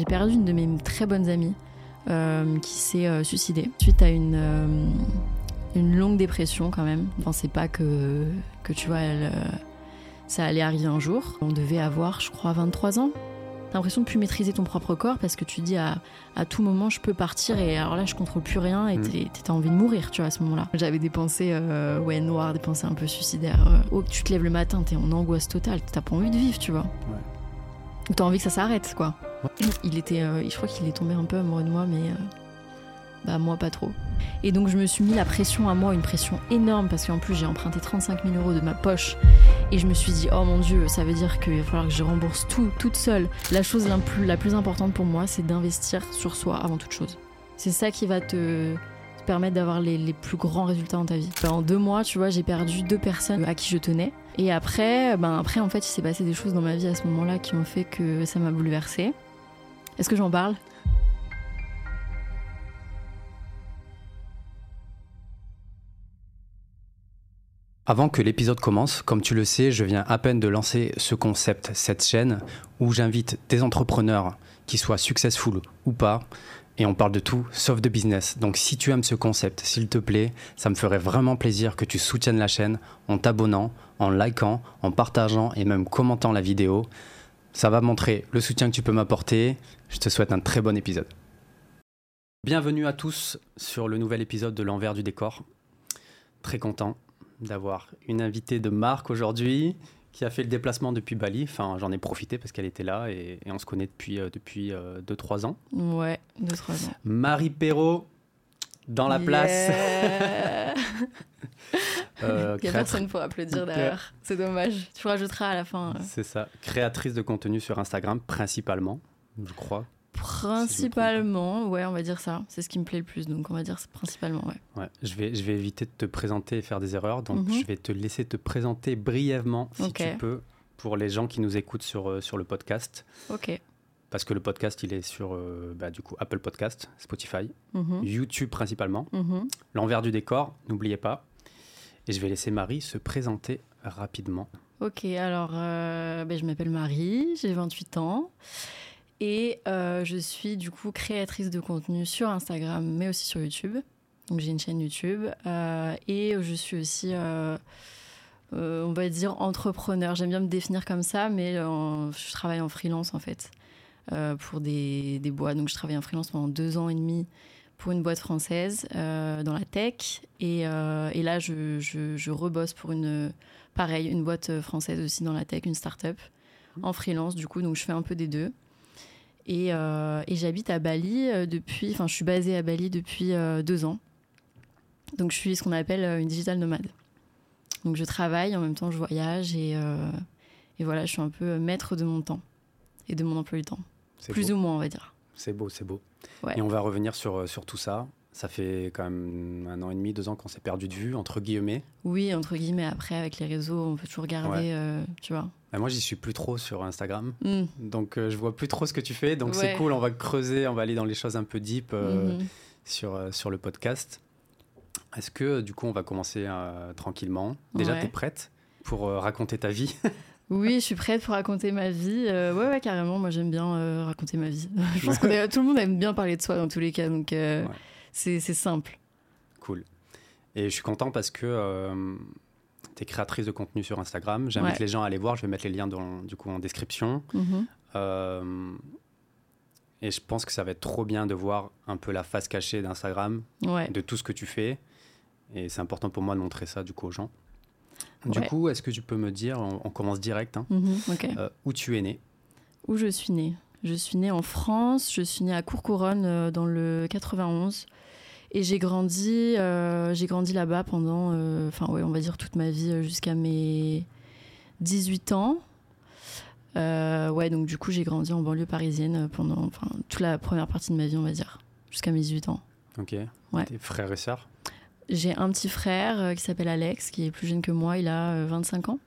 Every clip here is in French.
J'ai perdu une de mes très bonnes amies euh, qui s'est euh, suicidée suite à une, euh, une longue dépression quand même. Je pensais pas que, que tu vois, elle, ça allait arriver un jour. On devait avoir, je crois, 23 ans. T'as l'impression de plus maîtriser ton propre corps parce que tu dis à, à tout moment je peux partir et alors là je contrôle plus rien et Mm. t'as envie de mourir tu vois à ce moment-là. J'avais des pensées euh, ouais noires, des pensées un peu suicidaires. oh tu te lèves le matin t'es en angoisse totale, t'as pas envie de vivre tu vois. Ou t'as envie que ça s'arrête quoi. Il était, euh, je crois qu'il est tombé un peu amoureux de moi mais euh, bah moi pas trop. Et donc je me suis mis la pression à moi, une pression énorme parce qu'en plus j'ai emprunté 35 000 euros de ma poche et je me suis dit oh mon dieu ça veut dire qu'il va falloir que je rembourse tout toute seule. La chose la plus, importante pour moi c'est d'investir sur soi avant toute chose. C'est ça qui va te permettre d'avoir les, plus grands résultats dans ta vie. En deux mois, tu vois, j'ai perdu deux personnes à qui je tenais. Et après, ben après, en fait, il s'est passé des choses dans ma vie à ce moment-là qui ont fait que ça m'a bouleversée. Est-ce que j'en parle? Avant que l'épisode commence, comme tu le sais, je viens à peine de lancer ce concept, cette chaîne, où j'invite des entrepreneurs, qui soient successful ou pas, et on parle de tout sauf de business. Donc si tu aimes ce concept, s'il te plaît, ça me ferait vraiment plaisir que tu soutiennes la chaîne en t'abonnant, en likant, en partageant et même commentant la vidéo. Ça va montrer le soutien que tu peux m'apporter. Je te souhaite un très bon épisode. Bienvenue à tous sur le nouvel épisode de l'envers du décor. Très content d'avoir une invitée de marque aujourd'hui qui a fait le déplacement depuis Bali. Enfin, j'en ai profité parce qu'elle était là et, et on se connaît depuis 2-3 depuis, euh, deux, trois ans. Ouais, deux, trois ans. Marie Perrault, dans la place. Euh, Il y a personne pour applaudir derrière. C'est dommage. Tu rajouteras à la fin. euh. C'est ça. Créatrice de contenu sur Instagram, principalement, je crois. Principalement, ouais, on va dire ça. C'est ce qui me plaît le plus, donc on va dire principalement, ouais. Ouais, je vais, je vais éviter de te présenter et faire des erreurs, donc Mhm. je vais te laisser te présenter brièvement, si tu peux, pour les gens qui nous écoutent sur, euh, sur le podcast. Ok. Parce que le podcast, il est sur euh, bah, du coup Apple Podcast, Spotify, Mhm. YouTube principalement. Mhm. L'envers du décor, n'oubliez pas. Et je vais laisser Marie se présenter rapidement. Ok, alors euh, ben, je m'appelle Marie, j'ai 28 ans et euh, je suis du coup créatrice de contenu sur Instagram mais aussi sur YouTube. Donc j'ai une chaîne YouTube et je suis aussi, euh, on va dire, entrepreneur. J'aime bien me définir comme ça, mais euh, je travaille en freelance en fait pour des, des boîtes. Donc je travaille en freelance pendant deux ans et demi pour une boîte française euh, dans la tech et, euh, et là je, je, je rebosse pour une pareil, une boîte euh, française aussi dans la tech, une start-up, en freelance du coup, donc je fais un peu des deux. Et, euh, et j'habite à Bali euh, depuis, enfin je suis basée à Bali depuis euh, deux ans. Donc je suis ce qu'on appelle euh, une digital nomade. Donc je travaille, en même temps je voyage et, euh, et voilà, je suis un peu maître de mon temps et de mon emploi du temps. Plus beau. ou moins, on va dire. C'est beau, c'est beau. Ouais. Et on va revenir sur, euh, sur tout ça. Ça fait quand même un an et demi, deux ans qu'on s'est perdu de vue, entre guillemets. Oui, entre guillemets, après avec les réseaux, on peut toujours garder, Ouais. euh, tu vois. Bah, moi, j'y suis plus trop sur Instagram. Mm. Donc, euh, je vois plus trop ce que tu fais. Donc, c'est cool. On va creuser, on va aller dans les choses un peu deep euh, Mhm. sur, sur le podcast. Est-ce que, du coup, on va commencer tranquillement? Déjà, tu es prête pour raconter ta vie? Oui, je suis prête pour raconter ma vie. Euh, ouais, ouais, carrément. Moi, j'aime bien euh, raconter ma vie. je pense que tout le monde aime bien parler de soi dans tous les cas, donc euh, Ouais. c'est simple. Cool. Et je suis content parce que tu es créatrice de contenu sur Instagram. J'invite Ouais. les gens à aller voir. Je vais mettre les liens dans, du coup, en description. Mhm. Euh, et je pense que ça va être trop bien de voir un peu la face cachée d'Instagram, Ouais. de tout ce que tu fais. Et c'est important pour moi de montrer ça du coup aux gens. Du Ouais. coup, est-ce que tu peux me dire, on, on commence direct, hein, Mhm, euh, où tu es né? Où je suis née Je suis née en France. Je suis née à Courcouronne euh, dans le 91. Et j'ai grandi, euh, j'ai grandi là-bas pendant, enfin ouais, on va dire toute ma vie jusqu'à mes 18 ans. Ouais, donc du coup j'ai grandi en banlieue parisienne pendant, enfin toute la première partie de ma vie, on va dire, jusqu'à mes 18 ans. Ok. Ouais. Tes frères et sœurs? J'ai un petit frère euh, qui s'appelle Alex, qui est plus jeune que moi, il a euh, 25 ans.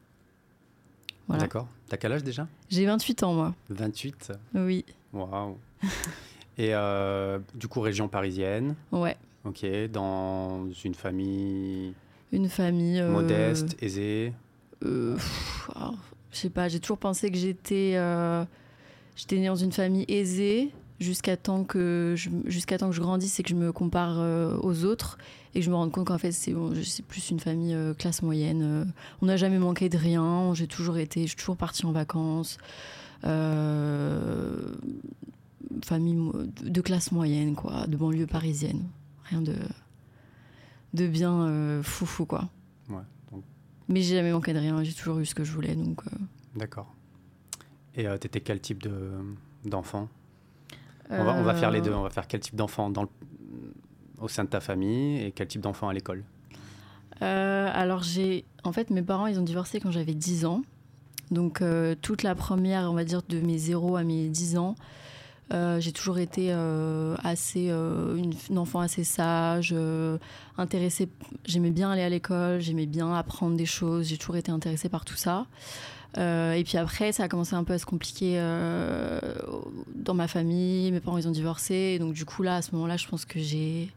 Voilà. D'accord. T'as quel âge déjà? J'ai 28 ans, moi. 28. Oui, Waouh. et euh, du coup, région parisienne? ouais. Ok. Dans une famille Une famille. euh, modeste, aisée? euh, alors, je sais pas, j'ai toujours pensé que j'étais. euh, j'étais née dans une famille aisée. Jusqu'à temps que je, jusqu'à temps que je grandisse et que je me compare euh, aux autres et que je me rende compte qu'en fait c'est plus une famille euh, classe moyenne. euh, on n'a jamais manqué de rien. J'ai toujours été, je suis toujours partie en vacances. Famille de classe moyenne quoi, de banlieue parisienne. Rien de de bien foufou quoi. Ouais, donc- Mais j'ai jamais manqué de rien. J'ai toujours eu ce que je voulais donc. D'accord. Et t'étais quel type de d'enfant? On, va, on va faire les euh, deux. On va faire quel type d'enfant dans le- au sein de ta famille et quel type d'enfant à l'école? Euh, alors j'ai, en fait, mes parents ils ont divorcé quand j'avais 10 ans, donc euh, toute la première, on va dire de mes 0 à mes 10 ans, euh, j'ai toujours été euh, assez, euh, une, une enfant assez sage, euh, intéressée. J'aimais bien aller à l'école, j'aimais bien apprendre des choses, j'ai toujours été intéressée par tout ça. Euh, et puis après, ça a commencé un peu à se compliquer euh, dans ma famille. Mes parents, ils ont divorcé. Et donc, du coup, là, à ce moment-là, je pense que j'ai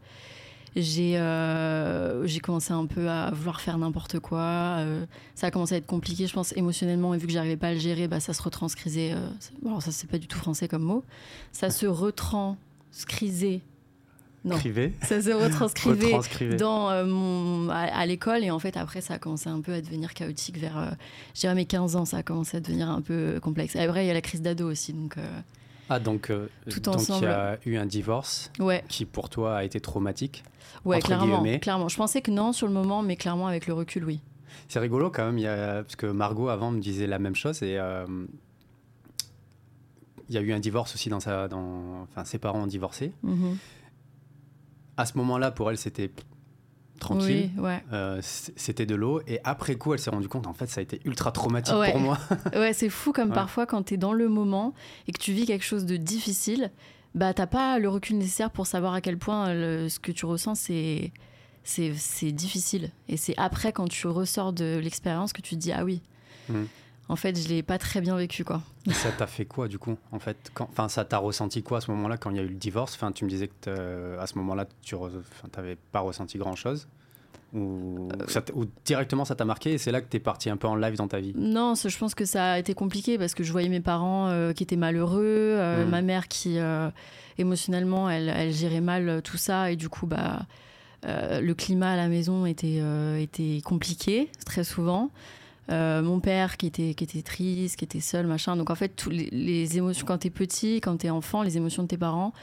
j'ai euh, commencé un peu à vouloir faire n'importe quoi. Euh, ça a commencé à être compliqué, je pense, émotionnellement. Et vu que j'arrivais pas à le gérer, bah, ça se retranscrisait. alors ça, c'est pas du tout français comme mot. Ça se retranscrisait. Non, ça se retranscrivait dans euh, mon à, à l'école et en fait après ça a commencé un peu à devenir chaotique vers euh, je dirais mes 15 ans ça a commencé à devenir un peu complexe et après il y a la crise d'ado aussi donc euh, Ah, donc, euh, Tout donc il y ensemble. a eu un divorce ouais qui pour toi a été traumatique. ouais clairement clairement je pensais que non sur le moment mais clairement avec le recul oui C'est rigolo quand même, il y a, parce que Margot avant me disait la même chose et il y a eu un divorce aussi dans sa, dans, enfin ses parents ont divorcé. Mhm. À ce moment-là, pour elle, c'était tranquille. oui ouais Euh, c'était de l'eau et après coup elle s'est rendue compte en fait ça a été ultra traumatique Ouais. pour moi ouais c'est fou comme Ouais. parfois quand tu es dans le moment et que tu vis quelque chose de difficile bah t'as pas le recul nécessaire pour savoir à quel point le- ce que tu ressens c'est c'est difficile et c'est après quand tu ressors de l'expérience que tu te dis ah oui Mhm. En fait je l'ai pas très bien vécu quoi Et ça t'a fait quoi du coup en fait enfin ça t'a ressenti quoi à ce moment-là quand il y a eu le divorce? Enfin tu me disais que t'as- à ce moment-là tu n'avais pas ressenti grand chose ou, Euh. ça ou directement ça t'a marqué et c'est là que t'es parti un peu en live dans ta vie? Non, je pense que ça a été compliqué parce que je voyais mes parents euh, qui étaient malheureux, euh, Mm. ma mère qui euh, émotionnellement elle, elle gérait mal euh, tout ça et du coup bah euh, le climat à la maison était euh, était compliqué très souvent. Euh, mon père qui était qui était triste, qui était seul, machin. Donc en fait, tous les, les émotions quand t'es petit, quand t'es enfant, les émotions de tes parents,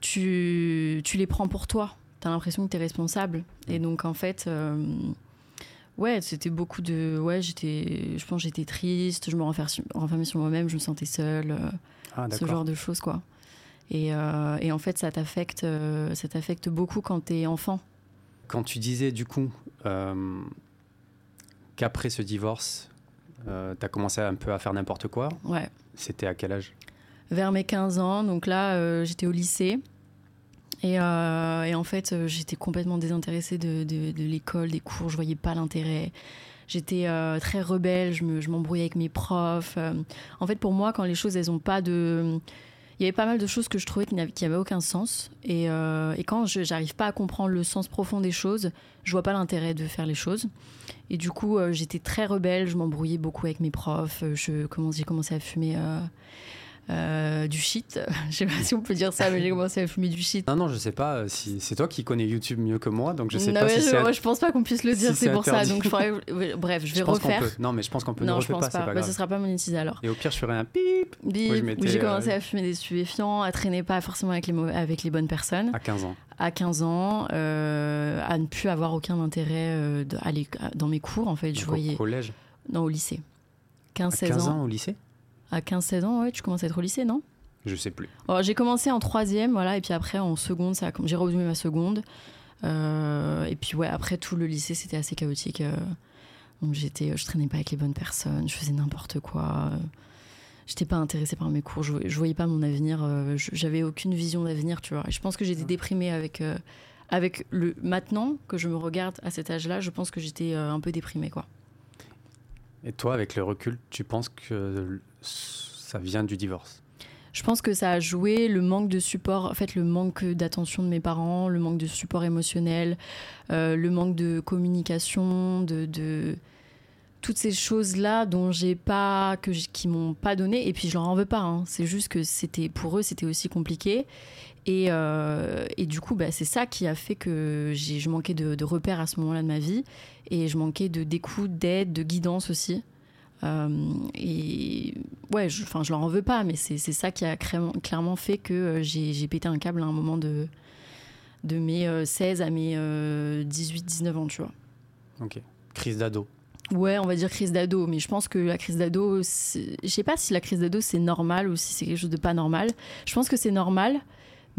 tu tu les prends pour toi. T'as l'impression que t'es responsable. Et donc en fait. euh, Ouais, c'était beaucoup de. Ouais, j'étais. Je pense que j'étais triste, je me renfer- renfermais sur moi-même, je me sentais seule, euh, ah ce genre de choses, quoi. Et, euh, et en fait, ça t'affecte, ça t'affecte beaucoup quand t'es enfant. quand tu disais du coup qu'après ce divorce euh, t'as commencé un peu à faire n'importe quoi Ouais. c'était à quel âge? Vers mes 15 ans, donc là, euh, j'étais au lycée. Et, euh, et en fait, euh, j'étais complètement désintéressée de, de- de l'école, des cours, je voyais pas l'intérêt. J'étais très rebelle, je me- je m'embrouillais avec mes profs. En fait, pour moi, quand les choses, elles ont pas de. Il y avait pas mal de choses que je trouvais qui n'avaient aucun sens. Et, euh, quand je j'arrive pas à comprendre le sens profond des choses, je vois pas l'intérêt de faire les choses. Et du coup, euh, j'étais très rebelle, je m'embrouillais beaucoup avec mes profs. euh, j'ai commencé à fumer euh, du shit. je sais pas si on peut dire ça, mais j'ai commencé à fumer du shit. non non je sais pas euh, si c'est toi qui connais YouTube mieux que moi donc je sais Non, pas si je, c'est moi, je pense pas qu'on puisse le dire, si c'est pour ça. Donc, faudrait- bref, je vais je refaire. peut non mais je pense qu'on peut ne Non, je refait pense pas, pas. pas Bah, ce sera pas monétisé alors. et au pire je ferai un bip Bip, je j'ai euh, commencé à fumer des stupéfiants, à traîner pas forcément avec les, mau- avec les bonnes personnes. à 15 ans À 15 ans, euh, à ne plus avoir aucun intérêt euh, dans mes cours, en fait. Je Donc, au voyais. collège Non, au lycée. à 15-16 15 ans. ans au lycée? À 15-16 ans, ouais, tu commences à être au lycée, non? Je sais plus J'ai commencé en troisième, voilà, et puis après en seconde, ça j'ai résumé ma seconde. Euh, et puis ouais, après tout le lycée, c'était assez chaotique. euh, donc j'étais, je traînais pas avec les bonnes personnes, je faisais n'importe quoi. euh, J'étais pas intéressée par mes cours, je, je voyais pas mon avenir, euh, j'avais aucune vision d'avenir, tu vois. Et je pense que j'étais déprimée avec, euh, avec le. Maintenant que je me regarde à cet âge-là, je pense que j'étais euh, un peu déprimée, quoi. Et toi avec le recul tu penses que ça vient du divorce? Je pense que ça a joué le manque de support, en fait, le manque d'attention de mes parents, le manque de support émotionnel, euh, le manque de communication, de, toutes ces choses-là dont j'ai pas que qui m'ont pas donné. Et puis je leur en veux pas hein. c'est juste que c'était pour eux c'était aussi compliqué et, euh, et du coup bah, c'est ça qui a fait que j'ai je manquais de, de repères à ce moment-là de ma vie. Et je manquais de d'écoute d'aide de guidance aussi. Euh, et ouais je, enfin je leur en veux pas mais c'est ça qui a clairement fait que euh, j'ai pété un câble à un moment de de mes 16 à mes 18 19 ans tu vois. Ok. Crise d'ado. Ouais, on va dire crise d'ado, mais je pense que la crise d'ado, je sais pas si la crise d'ado c'est normal ou si c'est quelque chose de pas normal. Je pense que c'est normal,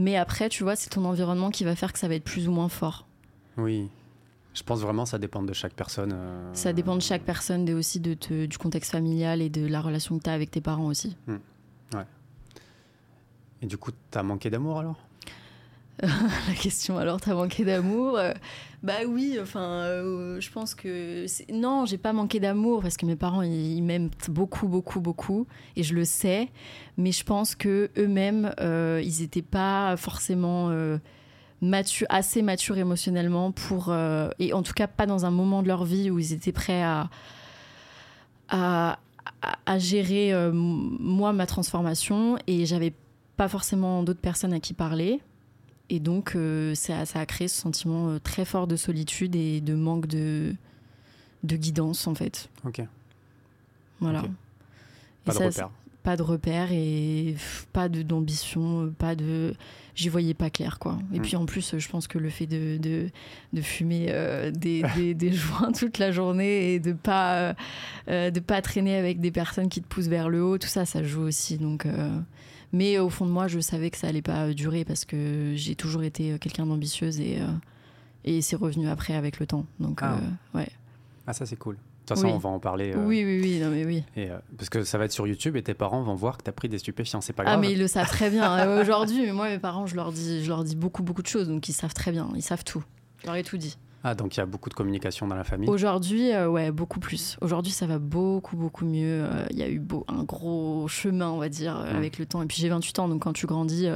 mais après, tu vois, c'est ton environnement qui va faire que ça va être plus ou moins fort. Oui, je pense vraiment ça dépend de chaque personne. Euh, ça dépend de chaque personne et aussi de du contexte familial et de la relation que tu as avec tes parents aussi. Hmm. Ouais. Et du coup, tu as manqué d'amour alors? La question alors t'as manqué d'amour euh, bah oui enfin euh, je pense que non j'ai pas manqué d'amour parce que mes parents ils, m'aiment beaucoup beaucoup beaucoup et je le sais. Mais je pense que eux-mêmes euh, ils étaient pas forcément assez matures émotionnellement pour et en tout cas pas dans un moment de leur vie où ils étaient prêts à à, à gérer moi ma transformation. Et j'avais pas forcément d'autres personnes à qui parler et donc, euh, ça, a créé ce sentiment euh, très fort de solitude et de manque de, de guidance, en fait. Ok. Voilà. Pas de repère. Pas de repère et pas d'ambition, euh, pas de. J'y voyais pas clair, quoi. Et hmm. puis en plus, je pense que le fait de, de, de fumer des, des, des, joints toute la journée et de pas, de pas traîner avec des personnes qui te poussent vers le haut, tout ça, ça joue aussi. Donc. Mais au fond de moi, je savais que ça allait pas euh, durer parce que j'ai toujours été euh, quelqu'un d'ambitieuse et, euh, et c'est revenu après avec le temps. Donc, ah. ouais. Ah, ça, c'est cool. De toute façon, on va en parler. oui, oui, oui, non, mais oui. Et, parce que ça va être sur YouTube et tes parents vont voir que tu as pris des stupéfiants. C'est pas grave. Ah, mais ils le savent très bien. Aujourd'hui, moi, mes parents, je leur, dis, je leur dis beaucoup, beaucoup de choses. Donc, ils savent très bien. Ils savent tout. Je leur ai tout dit. Ah, donc il y a beaucoup de communication dans la famille Aujourd'hui, euh, ouais, beaucoup plus. Aujourd'hui, ça va beaucoup, beaucoup mieux. Euh, il y a eu beau, un gros chemin, on va dire, euh, mm. avec le temps. Et puis j'ai 28 ans, donc quand tu grandis,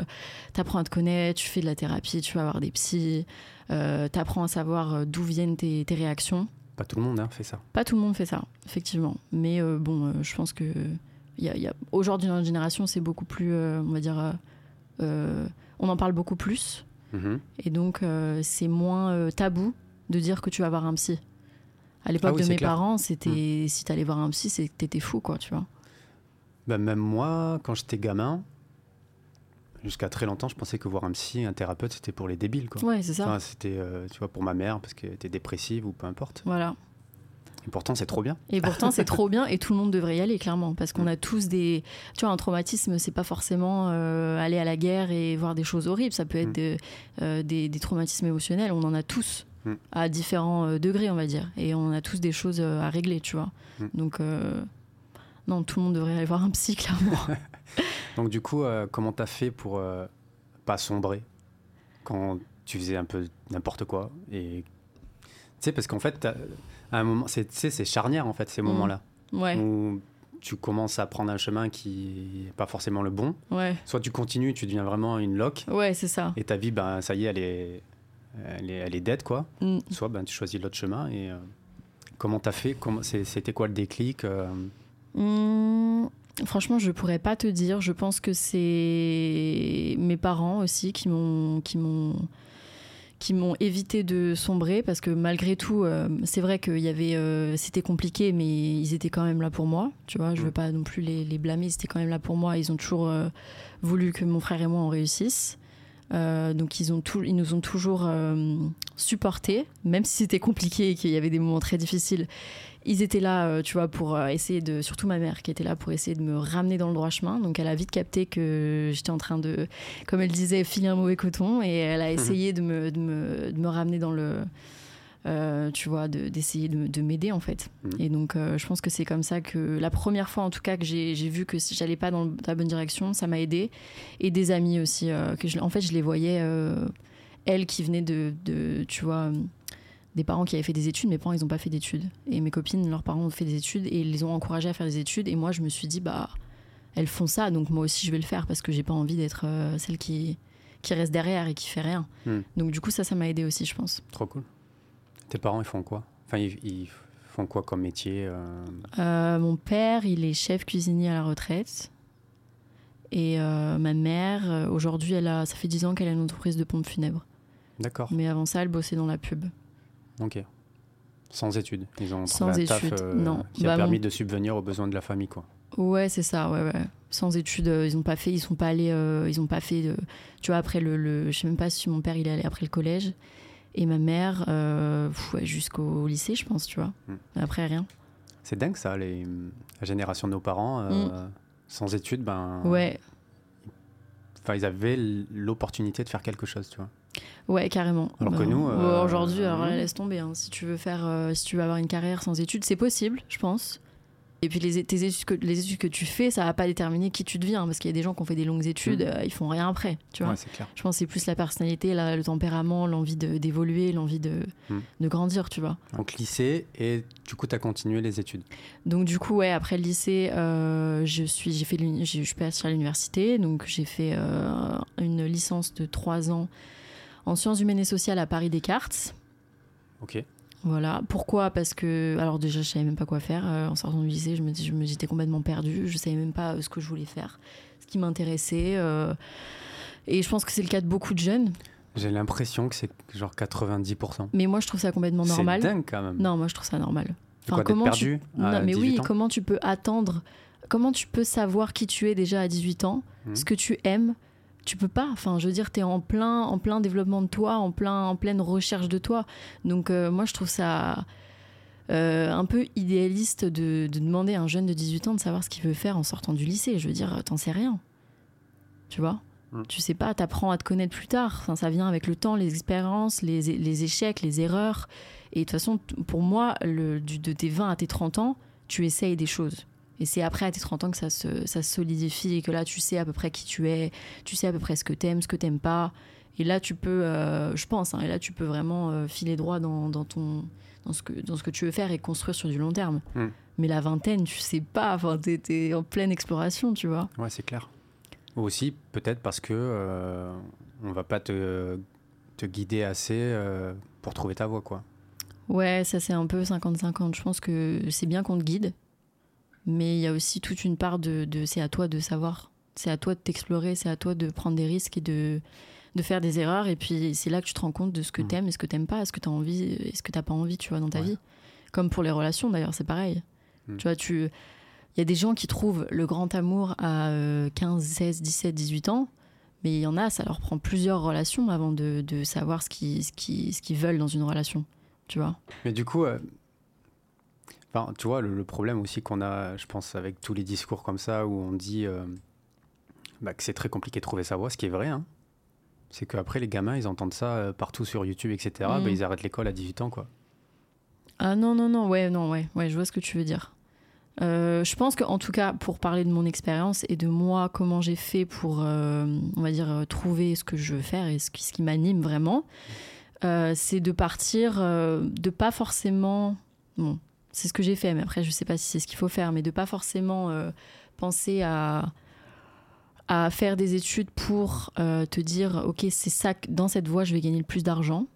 tu apprends à te connaître, tu fais de la thérapie, tu vas avoir des psys, tu apprends à savoir d'où viennent tes, réactions. Pas tout le monde hein, fait ça. Pas tout le monde fait ça, effectivement. Mais bon, je pense que y a, y a... aujourd'hui, dans notre génération, c'est beaucoup plus, on va dire, on en parle beaucoup plus. Mm-hmm. Et donc, c'est moins tabou de dire que tu vas voir un psy. À l'époque ah de mes parents, c'était hmm. si tu allais voir un psy, c'est que t'étais fou, quoi, tu vois. Ben, même moi, quand j'étais gamin, jusqu'à très longtemps, je pensais que voir un psy, un thérapeute, c'était pour les débiles, quoi. Ouais, c'est ça. c'était, euh, tu vois, pour ma mère, parce qu'elle était dépressive ou peu importe. Voilà. Et pourtant, c'est trop bien. Et pourtant, c'est trop bien et tout le monde devrait y aller, clairement. Parce qu'on a tous des. Tu vois, un traumatisme, c'est pas forcément euh, aller à la guerre et voir des choses horribles. Ça peut être hmm. euh, des, des, traumatismes émotionnels. On en a tous à différents euh, degrés, on va dire. Et on a tous des choses euh, à régler, tu vois. Mm. Donc, euh, non, tout le monde devrait aller voir un psy, clairement. Donc, du coup, comment t'as fait pour pas sombrer quand tu faisais un peu n'importe quoi et tu sais parce qu'en fait à un moment c'est c'est charnière en fait ces mm. moments-là ouais. où tu commences à prendre un chemin qui n'est pas forcément le bon ouais. soit tu continues tu deviens vraiment une loque ouais c'est ça et ta vie ben ça y est elle est elle est, elle est dead, quoi. Mm. Soit ben, tu choisis l'autre chemin. Et euh, comment t'as fait? C'était quoi le déclic euh? mm, Franchement, je pourrais pas te dire. Je pense que c'est mes parents aussi qui m'ont qui m'ont qui m'ont évité de sombrer parce que malgré tout, euh, c'est vrai qu'il y avait, c'était compliqué, mais ils étaient quand même là pour moi. Tu vois, je veux mm. pas non plus les, les blâmer. Ils étaient quand même là pour moi. Ils ont toujours voulu que mon frère et moi on réussisse. Euh, donc ils, ont tout, ils nous ont toujours euh, supportés, même si c'était compliqué et qu'il y avait des moments très difficiles. Ils étaient là, euh, tu vois, pour essayer de, surtout ma mère qui était là pour essayer de me ramener dans le droit chemin. Donc elle a vite capté que j'étais en train de, comme elle disait, filer un mauvais coton et elle a mhm. essayé de, me, de, me, de me ramener dans le, euh, tu vois, d'essayer de, m'aider en fait. Mhm. Et donc, euh, je pense que c'est comme ça que la première fois en tout cas que j'ai vu que j'allais pas dans la bonne direction, ça m'a aidé. Et des amis aussi, euh, que je, en fait, je les voyais, elles qui venaient de, de, tu vois, des parents qui avaient fait des études, mes parents ils ont pas fait d'études. Et mes copines, leurs parents ont fait des études et ils les ont encouragées à faire des études. Et moi, je me suis dit, bah, elles font ça, donc moi aussi je vais le faire parce que j'ai pas envie d'être celle qui, qui reste derrière et qui fait rien. Hmm. Donc, du coup, ça, ça m'a aidé aussi, je pense. Trop cool. Tes parents, ils font quoi? Enfin, ils, font quoi comme métier Mon père, il est chef cuisinier à la retraite. Et ma mère, aujourd'hui, elle a, ça fait 10 ans qu'elle a une entreprise de pompes funèbres. D'accord. Mais avant ça, elle bossait dans la pub. Ok. Sans études. Ils ont Sans études, taf, non. qui a Bah, permis mon- de subvenir aux besoins de la famille, quoi. Ouais, c'est ça, ouais, ouais. Sans études, euh, ils ont pas fait, ils sont pas allés, euh, ils ont pas fait, tu vois, après le, le- je sais même pas si mon père il est allé après le collège et ma mère euh, jusqu'au lycée, je pense, tu vois. Hmm. Après rien. C'est dingue ça, les, la génération de nos parents, euh, sans études, ben. Ouais, enfin, ils avaient l'opportunité de faire quelque chose, tu vois. ouais, carrément. Alors que Bah, nous, bon, euh, aujourd'hui, alors hmm. laisse tomber. hein. Si tu veux faire, si tu veux avoir une carrière sans études, c'est possible, je pense. Et puis les, tes études que, les études que tu fais, ça va pas déterminer qui tu deviens, parce qu'il y a des gens qui ont fait des longues études, Hmm. euh, ils font rien après, tu vois. Ouais, c'est clair. Je pense que c'est plus la personnalité, la- le tempérament, l'envie d'évoluer, l'envie de, Hmm. de grandir, tu vois. Donc lycée, et du coup, tu as continué les études. Donc du coup, ouais, après le lycée, euh, je suis, j'ai fait, je suis passée à l'université, donc j'ai fait euh, une licence de trois ans en sciences humaines et sociales à Paris Descartes. Ok. Voilà. Pourquoi? Parce que, alors déjà, je savais même pas quoi faire euh, en sortant du lycée. Je me, je me j'étais complètement perdue. Je savais même pas euh, ce que je voulais faire, ce qui m'intéressait. euh, et je pense que c'est le cas de beaucoup de jeunes. J'ai l'impression que c'est genre 90%. Mais moi, je trouve ça complètement normal. C'est dingue quand même. Non, moi je trouve ça normal. Quoi, d'être perdu à Non, mais 18 oui, comment tu peux attendre Comment tu peux savoir qui tu es déjà à 18 ans Mhm. Ce que tu aimes Tu peux pas. Enfin, je veux dire, tu es en plein, en plein développement de toi, en, plein, en pleine recherche de toi. Donc, euh, moi, je trouve ça euh, un peu idéaliste de, de demander à un jeune de 18 ans de savoir ce qu'il veut faire en sortant du lycée. Je veux dire, t'en sais rien. Tu vois? Mhm. Tu sais pas, t'apprends à te connaître plus tard. Enfin, ça vient avec le temps, les expériences, les, les échecs, les erreurs. Et de toute façon, pour moi, le, du, de tes 20 à tes 30 ans, tu essayes des choses. Et c'est après à tes 30 ans que ça se, ça se solidifie et que là, tu sais à peu près qui tu es, tu sais à peu près ce que t'aimes, ce que t'aimes pas. Et là, tu peux, euh, je pense, hein, et là, tu peux vraiment euh, filer droit dans, dans ton, dans, ce que, dans ce que tu veux faire et construire sur du long terme. Mm. Mais la vingtaine, tu sais pas, enfin, t'es, t'es en pleine exploration, tu vois. Ouais, c'est clair. Ou aussi, peut-être parce que euh, on va pas te, te guider assez euh, pour trouver ta voie, quoi. Ouais, ça c'est un peu 50-50. Je pense que c'est bien qu'on te guide, mais il y a aussi toute une part de, de c'est à toi de savoir. C'est à toi de t'explorer, c'est à toi de prendre des risques et de, de faire des erreurs. Et puis c'est là que tu te rends compte de ce que Mm. t'aimes et ce que t'aimes pas, est-ce que t'as envie et ce que t'as pas envie, tu vois, dans ta Ouais. vie. Comme pour les relations d'ailleurs, c'est pareil. Mm. Tu vois, tu. Il y a des gens qui trouvent le grand amour à euh, 15, 16, 17, 18 ans, mais il y en a, ça leur prend plusieurs relations avant de, de savoir ce qu'ils ce qu'ils- ce qu'ils veulent dans une relation. Tu vois Mais du coup, euh, enfin, tu vois, le, le problème aussi qu'on a, je pense, avec tous les discours comme ça, où on dit euh, bah, que c'est très compliqué de trouver sa voie, ce qui est vrai, hein, c'est qu'après, les gamins, ils entendent ça euh, partout sur YouTube, etc. Bah, ils arrêtent l'école à 18 ans, quoi. Ah non, non, non, ouais, non, ouais, ouais, je vois ce que tu veux dire. Euh, je pense qu'en tout cas, pour parler de mon expérience et de moi, comment j'ai fait pour, euh, on va dire, trouver ce que je veux faire et ce qui, ce qui m'anime vraiment, euh, c'est de partir, de pas forcément. Bon, c'est ce que j'ai fait, mais après, je sais pas si c'est ce qu'il faut faire, mais de pas forcément euh, penser à à faire des études pour euh, te dire ok c'est ça que- dans cette voie je vais gagner le plus d'argent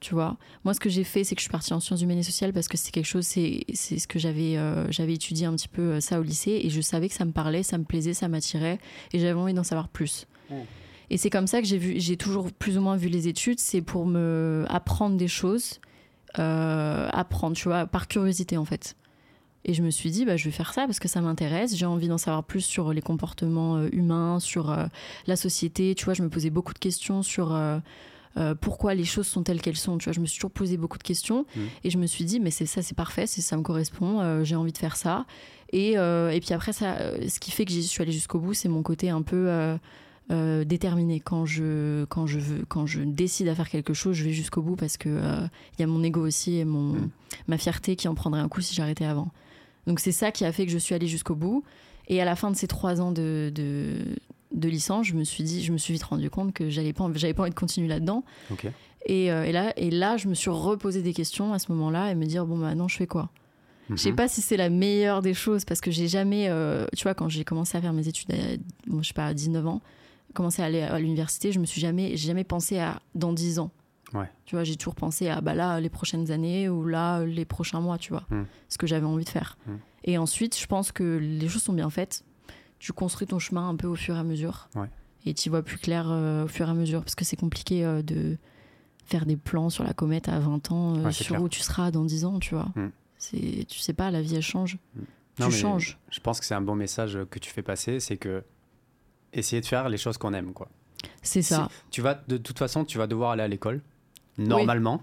tu vois. Moi ce que j'ai fait c'est que je suis partie en sciences humaines et sociales parce que c'est quelque chose c'est c'est ce que j'avais euh, j'avais étudié un petit peu ça au lycée et je savais que ça me parlait ça me plaisait ça m'attirait et j'avais envie d'en savoir plus. Mm. et c'est comme ça que j'ai vu j'ai toujours plus ou moins vu les études. C'est pour me apprendre des choses euh, apprendre tu vois par curiosité en fait et je me suis dit, bah, je vais faire ça parce que ça m'intéresse. J'ai envie d'en savoir plus sur les comportements euh, humains, sur euh, la société. Tu vois, je me posais beaucoup de questions sur euh, euh, pourquoi les choses sont telles qu'elles sont. Tu vois, je me suis toujours posé beaucoup de questions Mhm. et je me suis dit, mais c'est ça, c'est parfait, c'est ça me correspond. euh, J'ai envie de faire ça. Et, euh, et puis après, ça, euh, ce qui fait que j'y suis allée jusqu'au bout, c'est mon côté un peu euh, euh, déterminé. Quand je, quand je veux, quand je décide à faire quelque chose, je vais jusqu'au bout parce que euh, il y a mon ego aussi et mon Mhm. ma fierté qui en prendrait un coup si j'arrêtais avant. Donc c'est ça qui a fait que je suis allée jusqu'au bout. Et à la fin de ces trois ans de, de, de licence, je me suis dit, je me suis vite rendu compte que j'avais pas, j'avais pas envie de continuer là-dedans. Et, euh, et là, et là, je me suis reposé des questions à ce moment-là et me dire bon bah maintenant je fais quoi? Je sais Mhm. pas si c'est la meilleure des choses parce que j'ai jamais, euh, tu vois, quand j'ai commencé à faire mes études, à, bon, je sais pas, à 19 ans, commencé à aller à l'université, je me suis jamais, j'ai jamais pensé à dans 10 ans. Ouais. Tu vois, j'ai toujours pensé à bah là les prochaines années ou là les prochains mois, tu vois, Mm. ce que j'avais envie de faire. Mm. Et ensuite, je pense que les choses sont bien faites. Tu construis ton chemin un peu au fur et à mesure. Ouais. Et tu vois plus clair euh, au fur et à mesure parce que c'est compliqué euh, de faire des plans sur la comète à 20 ans euh, Ouais, sur clair. où tu seras dans 10 ans, tu vois. Mm. C'est tu sais pas, la vie elle change. Non, tu changes. Je pense que c'est un bon message que tu fais passer, c'est que essayer de faire les choses qu'on aime, quoi. C'est ça. Tu vas, de toute façon, tu vas devoir aller à l'école. Normalement,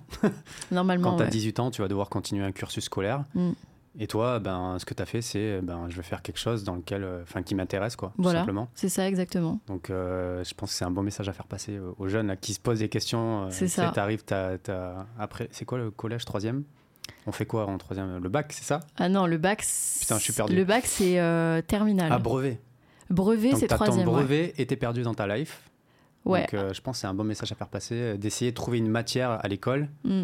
Normalement quand tu as ouais. 18 ans, tu vas devoir continuer un cursus scolaire. Mm. Et toi, ben, ce que tu as fait, c'est ben, je vais faire quelque chose dans lequel, euh, enfin, qui m'intéresse, quoi, tout simplement. C'est ça exactement. Donc, euh, je pense que c'est un bon message à faire passer aux jeunes là, qui se posent des questions. euh, C'est ça. T'arrives, t'as- t'as- après, c'est quoi le collège troisième? On fait quoi en troisième? Le bac, c'est ça? Ah non, le bac. c'est- Putain, je suis perdu. Le bac c'est euh, terminal. Ah, brevet. Brevet c'est troisième. brevet et t'es perdu dans ta life. Ouais. Donc, euh, je pense que c'est un bon message à faire passer, euh, d'essayer de trouver une matière à l'école Mm.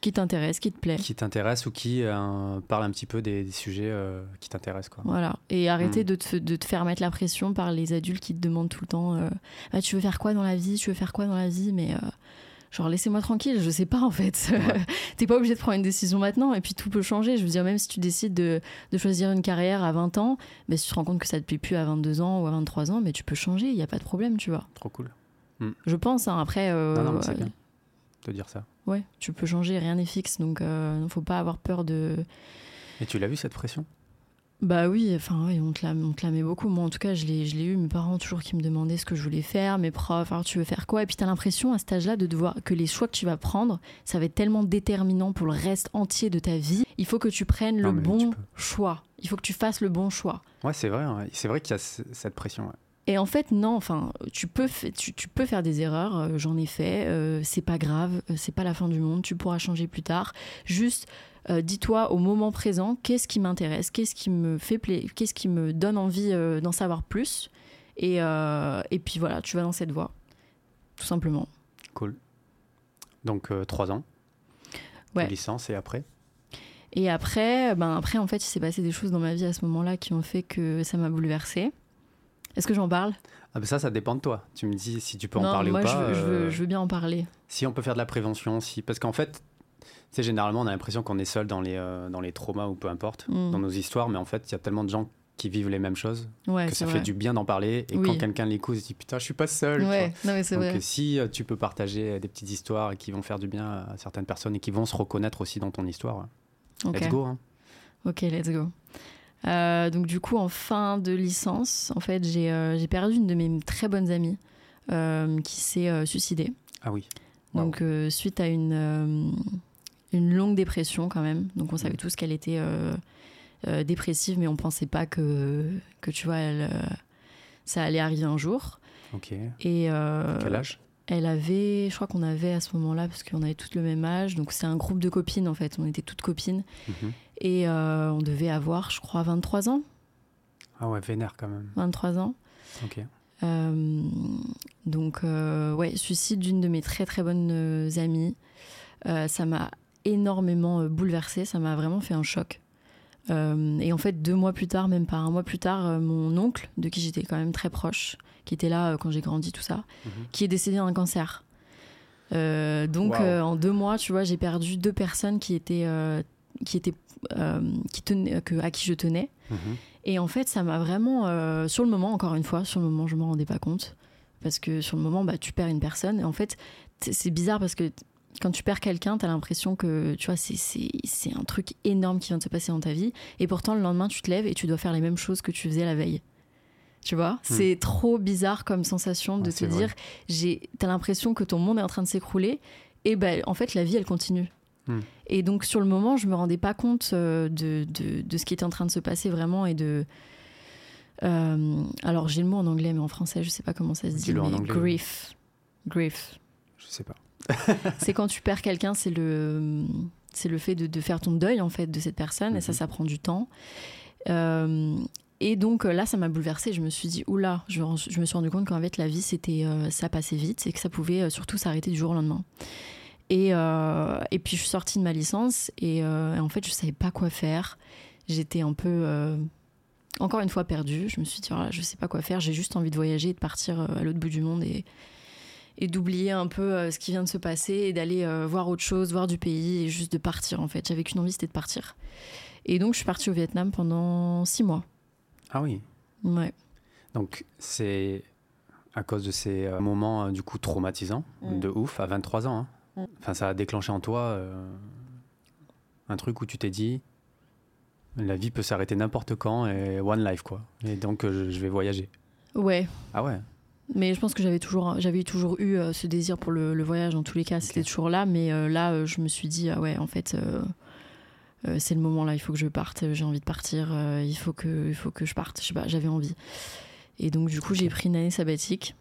Qui t'intéresse, qui te plaît. qui t'intéresse ou qui euh, parle un petit peu des, des sujets qui t'intéressent. Quoi. Voilà. Et arrêter Mm. de, te, de te faire mettre la pression par les adultes qui te demandent tout le temps Ah, Tu veux faire quoi dans la vie? Tu veux faire quoi dans la vie? Mais genre, laissez-moi tranquille, je sais pas en fait. Ouais. T'es pas obligé de prendre une décision maintenant et puis tout peut changer. Je veux dire, même si tu décides de, de choisir une carrière à 20 ans, mais si tu te rends compte que ça te plaît plus à 22 ans ou à 23 ans, mais tu peux changer, il n'y a pas de problème, tu vois. Trop cool Je pense, hein, après. euh, Non, non, mais c'est euh, bien de dire ça. Ouais, tu peux changer, rien n'est fixe, donc il faut pas avoir peur de. Et tu l'as vu cette pression? Bah oui, enfin oui, on te la, on te la met beaucoup. Moi en tout cas, je l'ai, je l'ai eu, mes parents toujours qui me demandaient ce que je voulais faire, mes profs, alors tu veux faire quoi? Et puis t'as l'impression à cet âge-là de devoir que les choix que tu vas prendre, ça va être tellement déterminant pour le reste entier de ta vie. Il faut que tu prennes Non, le tu bon choix. Il faut que tu fasses le bon choix. Ouais, c'est vrai. C'est vrai qu'il y a ce- cette pression. ouais. Et en fait, non, enfin, tu peux, tu, tu peux faire des erreurs, euh, j'en ai fait, euh, c'est pas grave, euh, c'est pas la fin du monde, tu pourras changer plus tard. Juste, euh, dis-toi au moment présent, qu'est-ce qui m'intéresse, qu'est-ce qui me fait plaisir, qu'est-ce qui me donne envie euh, d'en savoir plus. Et, euh, et puis voilà, tu vas dans cette voie, tout simplement. Cool. Donc, trois ans. Ouais. licence et après? Et après, ben après, en fait, il s'est passé des choses dans ma vie à ce moment-là qui ont fait que ça m'a bouleversée. Est-ce que j'en parle? Ah, ben Ça, ça dépend de toi. Tu me dis si tu peux en parler moi, ou pas. je, veux, je veux- je veux bien en parler. Si on peut faire de la prévention, si... parce qu'en fait, tu sais, généralement, on a l'impression qu'on est seul dans les, euh, dans les traumas ou peu importe, Mm. dans nos histoires, mais en fait, il y a tellement de gens qui vivent les mêmes choses Ouais, que ça vrai. fait du bien d'en parler. Et Oui. quand quelqu'un l'écoute, il se dit Putain, je suis pas seul. tu Ouais, non mais c'est vois. vrai. Donc, euh, si euh, tu peux partager des petites histoires qui vont faire du bien à certaines personnes et qui vont se reconnaître aussi dans ton histoire, Ok. let's go. hein. Ok, let's go. Euh, donc du coup, en fin de licence, en fait, j'ai euh, perdu une de mes très bonnes amies euh, qui s'est suicidée. Ah oui. Wow. Donc suite à une, une longue dépression quand même. Donc on savait Mm. tous qu'elle était euh, euh, dépressive, mais on pensait pas que, que tu vois, elle, euh, ça allait arriver un jour. Ok. Et Quel âge? elle avait, je crois qu'on avait à ce moment-là, parce qu'on avait toutes le même âge, donc c'est un groupe de copines en fait, on était toutes copines. Mhm. Et euh, on devait avoir, je crois, 23 ans. Ah ouais, vénère quand même. 23 ans. Ok. Euh, donc, euh, ouais, suicide d'une de mes très très bonnes amies. Ça m'a énormément euh, bouleversée, ça m'a vraiment fait un choc. Euh, et en fait, deux mois plus tard, même pas un mois plus tard, euh, mon oncle, de qui j'étais quand même très proche, qui était là quand j'ai grandi, tout ça, Mhm. qui est décédé d'un cancer. Euh, donc, euh, en deux mois, tu vois, j'ai perdu deux personnes qui étaient, euh, qui étaient, qui tenaient, que, à qui je tenais. Mhm. Et en fait, ça m'a vraiment, sur le moment, encore une fois, sur le moment, je me rendais pas compte. Parce que sur le moment, bah, tu perds une personne. Et en fait, c'est bizarre parce que quand tu perds quelqu'un, tu as l'impression que, tu vois, c'est- c'est c'est un truc énorme qui vient de se passer dans ta vie. Et pourtant, le lendemain, tu te lèves et tu dois faire les mêmes choses que tu faisais la veille. Tu vois? C'est trop bizarre comme sensation de Hmm. Ouais, te dire, j'ai- t'as l'impression que ton monde est en train de s'écrouler. Et ben, en fait, la vie, elle continue. Hmm. Et donc, sur le moment, je me rendais pas compte euh, de, de, de ce qui était en train de se passer vraiment et de. Euh, alors, j'ai le mot en anglais, mais en français, je sais pas comment ça se dit. Mais grief. Grief. Je sais pas. c'est quand tu perds quelqu'un, c'est le, c'est le fait de, de faire ton deuil, en fait, de cette personne. Et ça, Mhm. ça prend du temps. Euh, et donc euh, là, ça m'a bouleversée. Je me suis dit, oula, je, me- je me suis rendu compte qu'en fait, la vie, c'était, euh, ça passait vite et que ça pouvait surtout s'arrêter du jour au lendemain. Et, euh, et puis, je suis sortie de ma licence et, et en fait, je savais pas quoi faire. J'étais un peu, encore une fois, perdue. Je me suis dit, voilà, je sais pas quoi faire. J'ai juste envie de voyager et de partir à l'autre bout du monde et, et d'oublier un peu euh, ce qui vient de se passer et d'aller euh, voir autre chose, voir du pays et juste de partir en fait. J'avais qu'une envie, c'était de partir. Et donc je suis partie au Vietnam pendant six mois. Ah oui. Ouais. Donc c'est à cause de ces euh, moments du coup traumatisants Mm. de ouf à 23 ans. hein. Mm. Enfin, ça a déclenché en toi euh, un truc où tu t'es dit la vie peut s'arrêter n'importe quand et one life quoi. Et donc je vais voyager. Ouais. Ah ouais. Mais je pense que j'avais toujours, j'avais toujours eu euh, ce désir pour le, le voyage dans tous les cas, c'était toujours là. Mais euh, là, euh, je me suis dit, ah ouais, en fait, c'est le moment là, il faut que je parte, j'ai envie de partir, il, faut que, il faut que je parte. Je sais pas, j'avais envie. Et donc, du coup, j'ai pris une année sabbatique.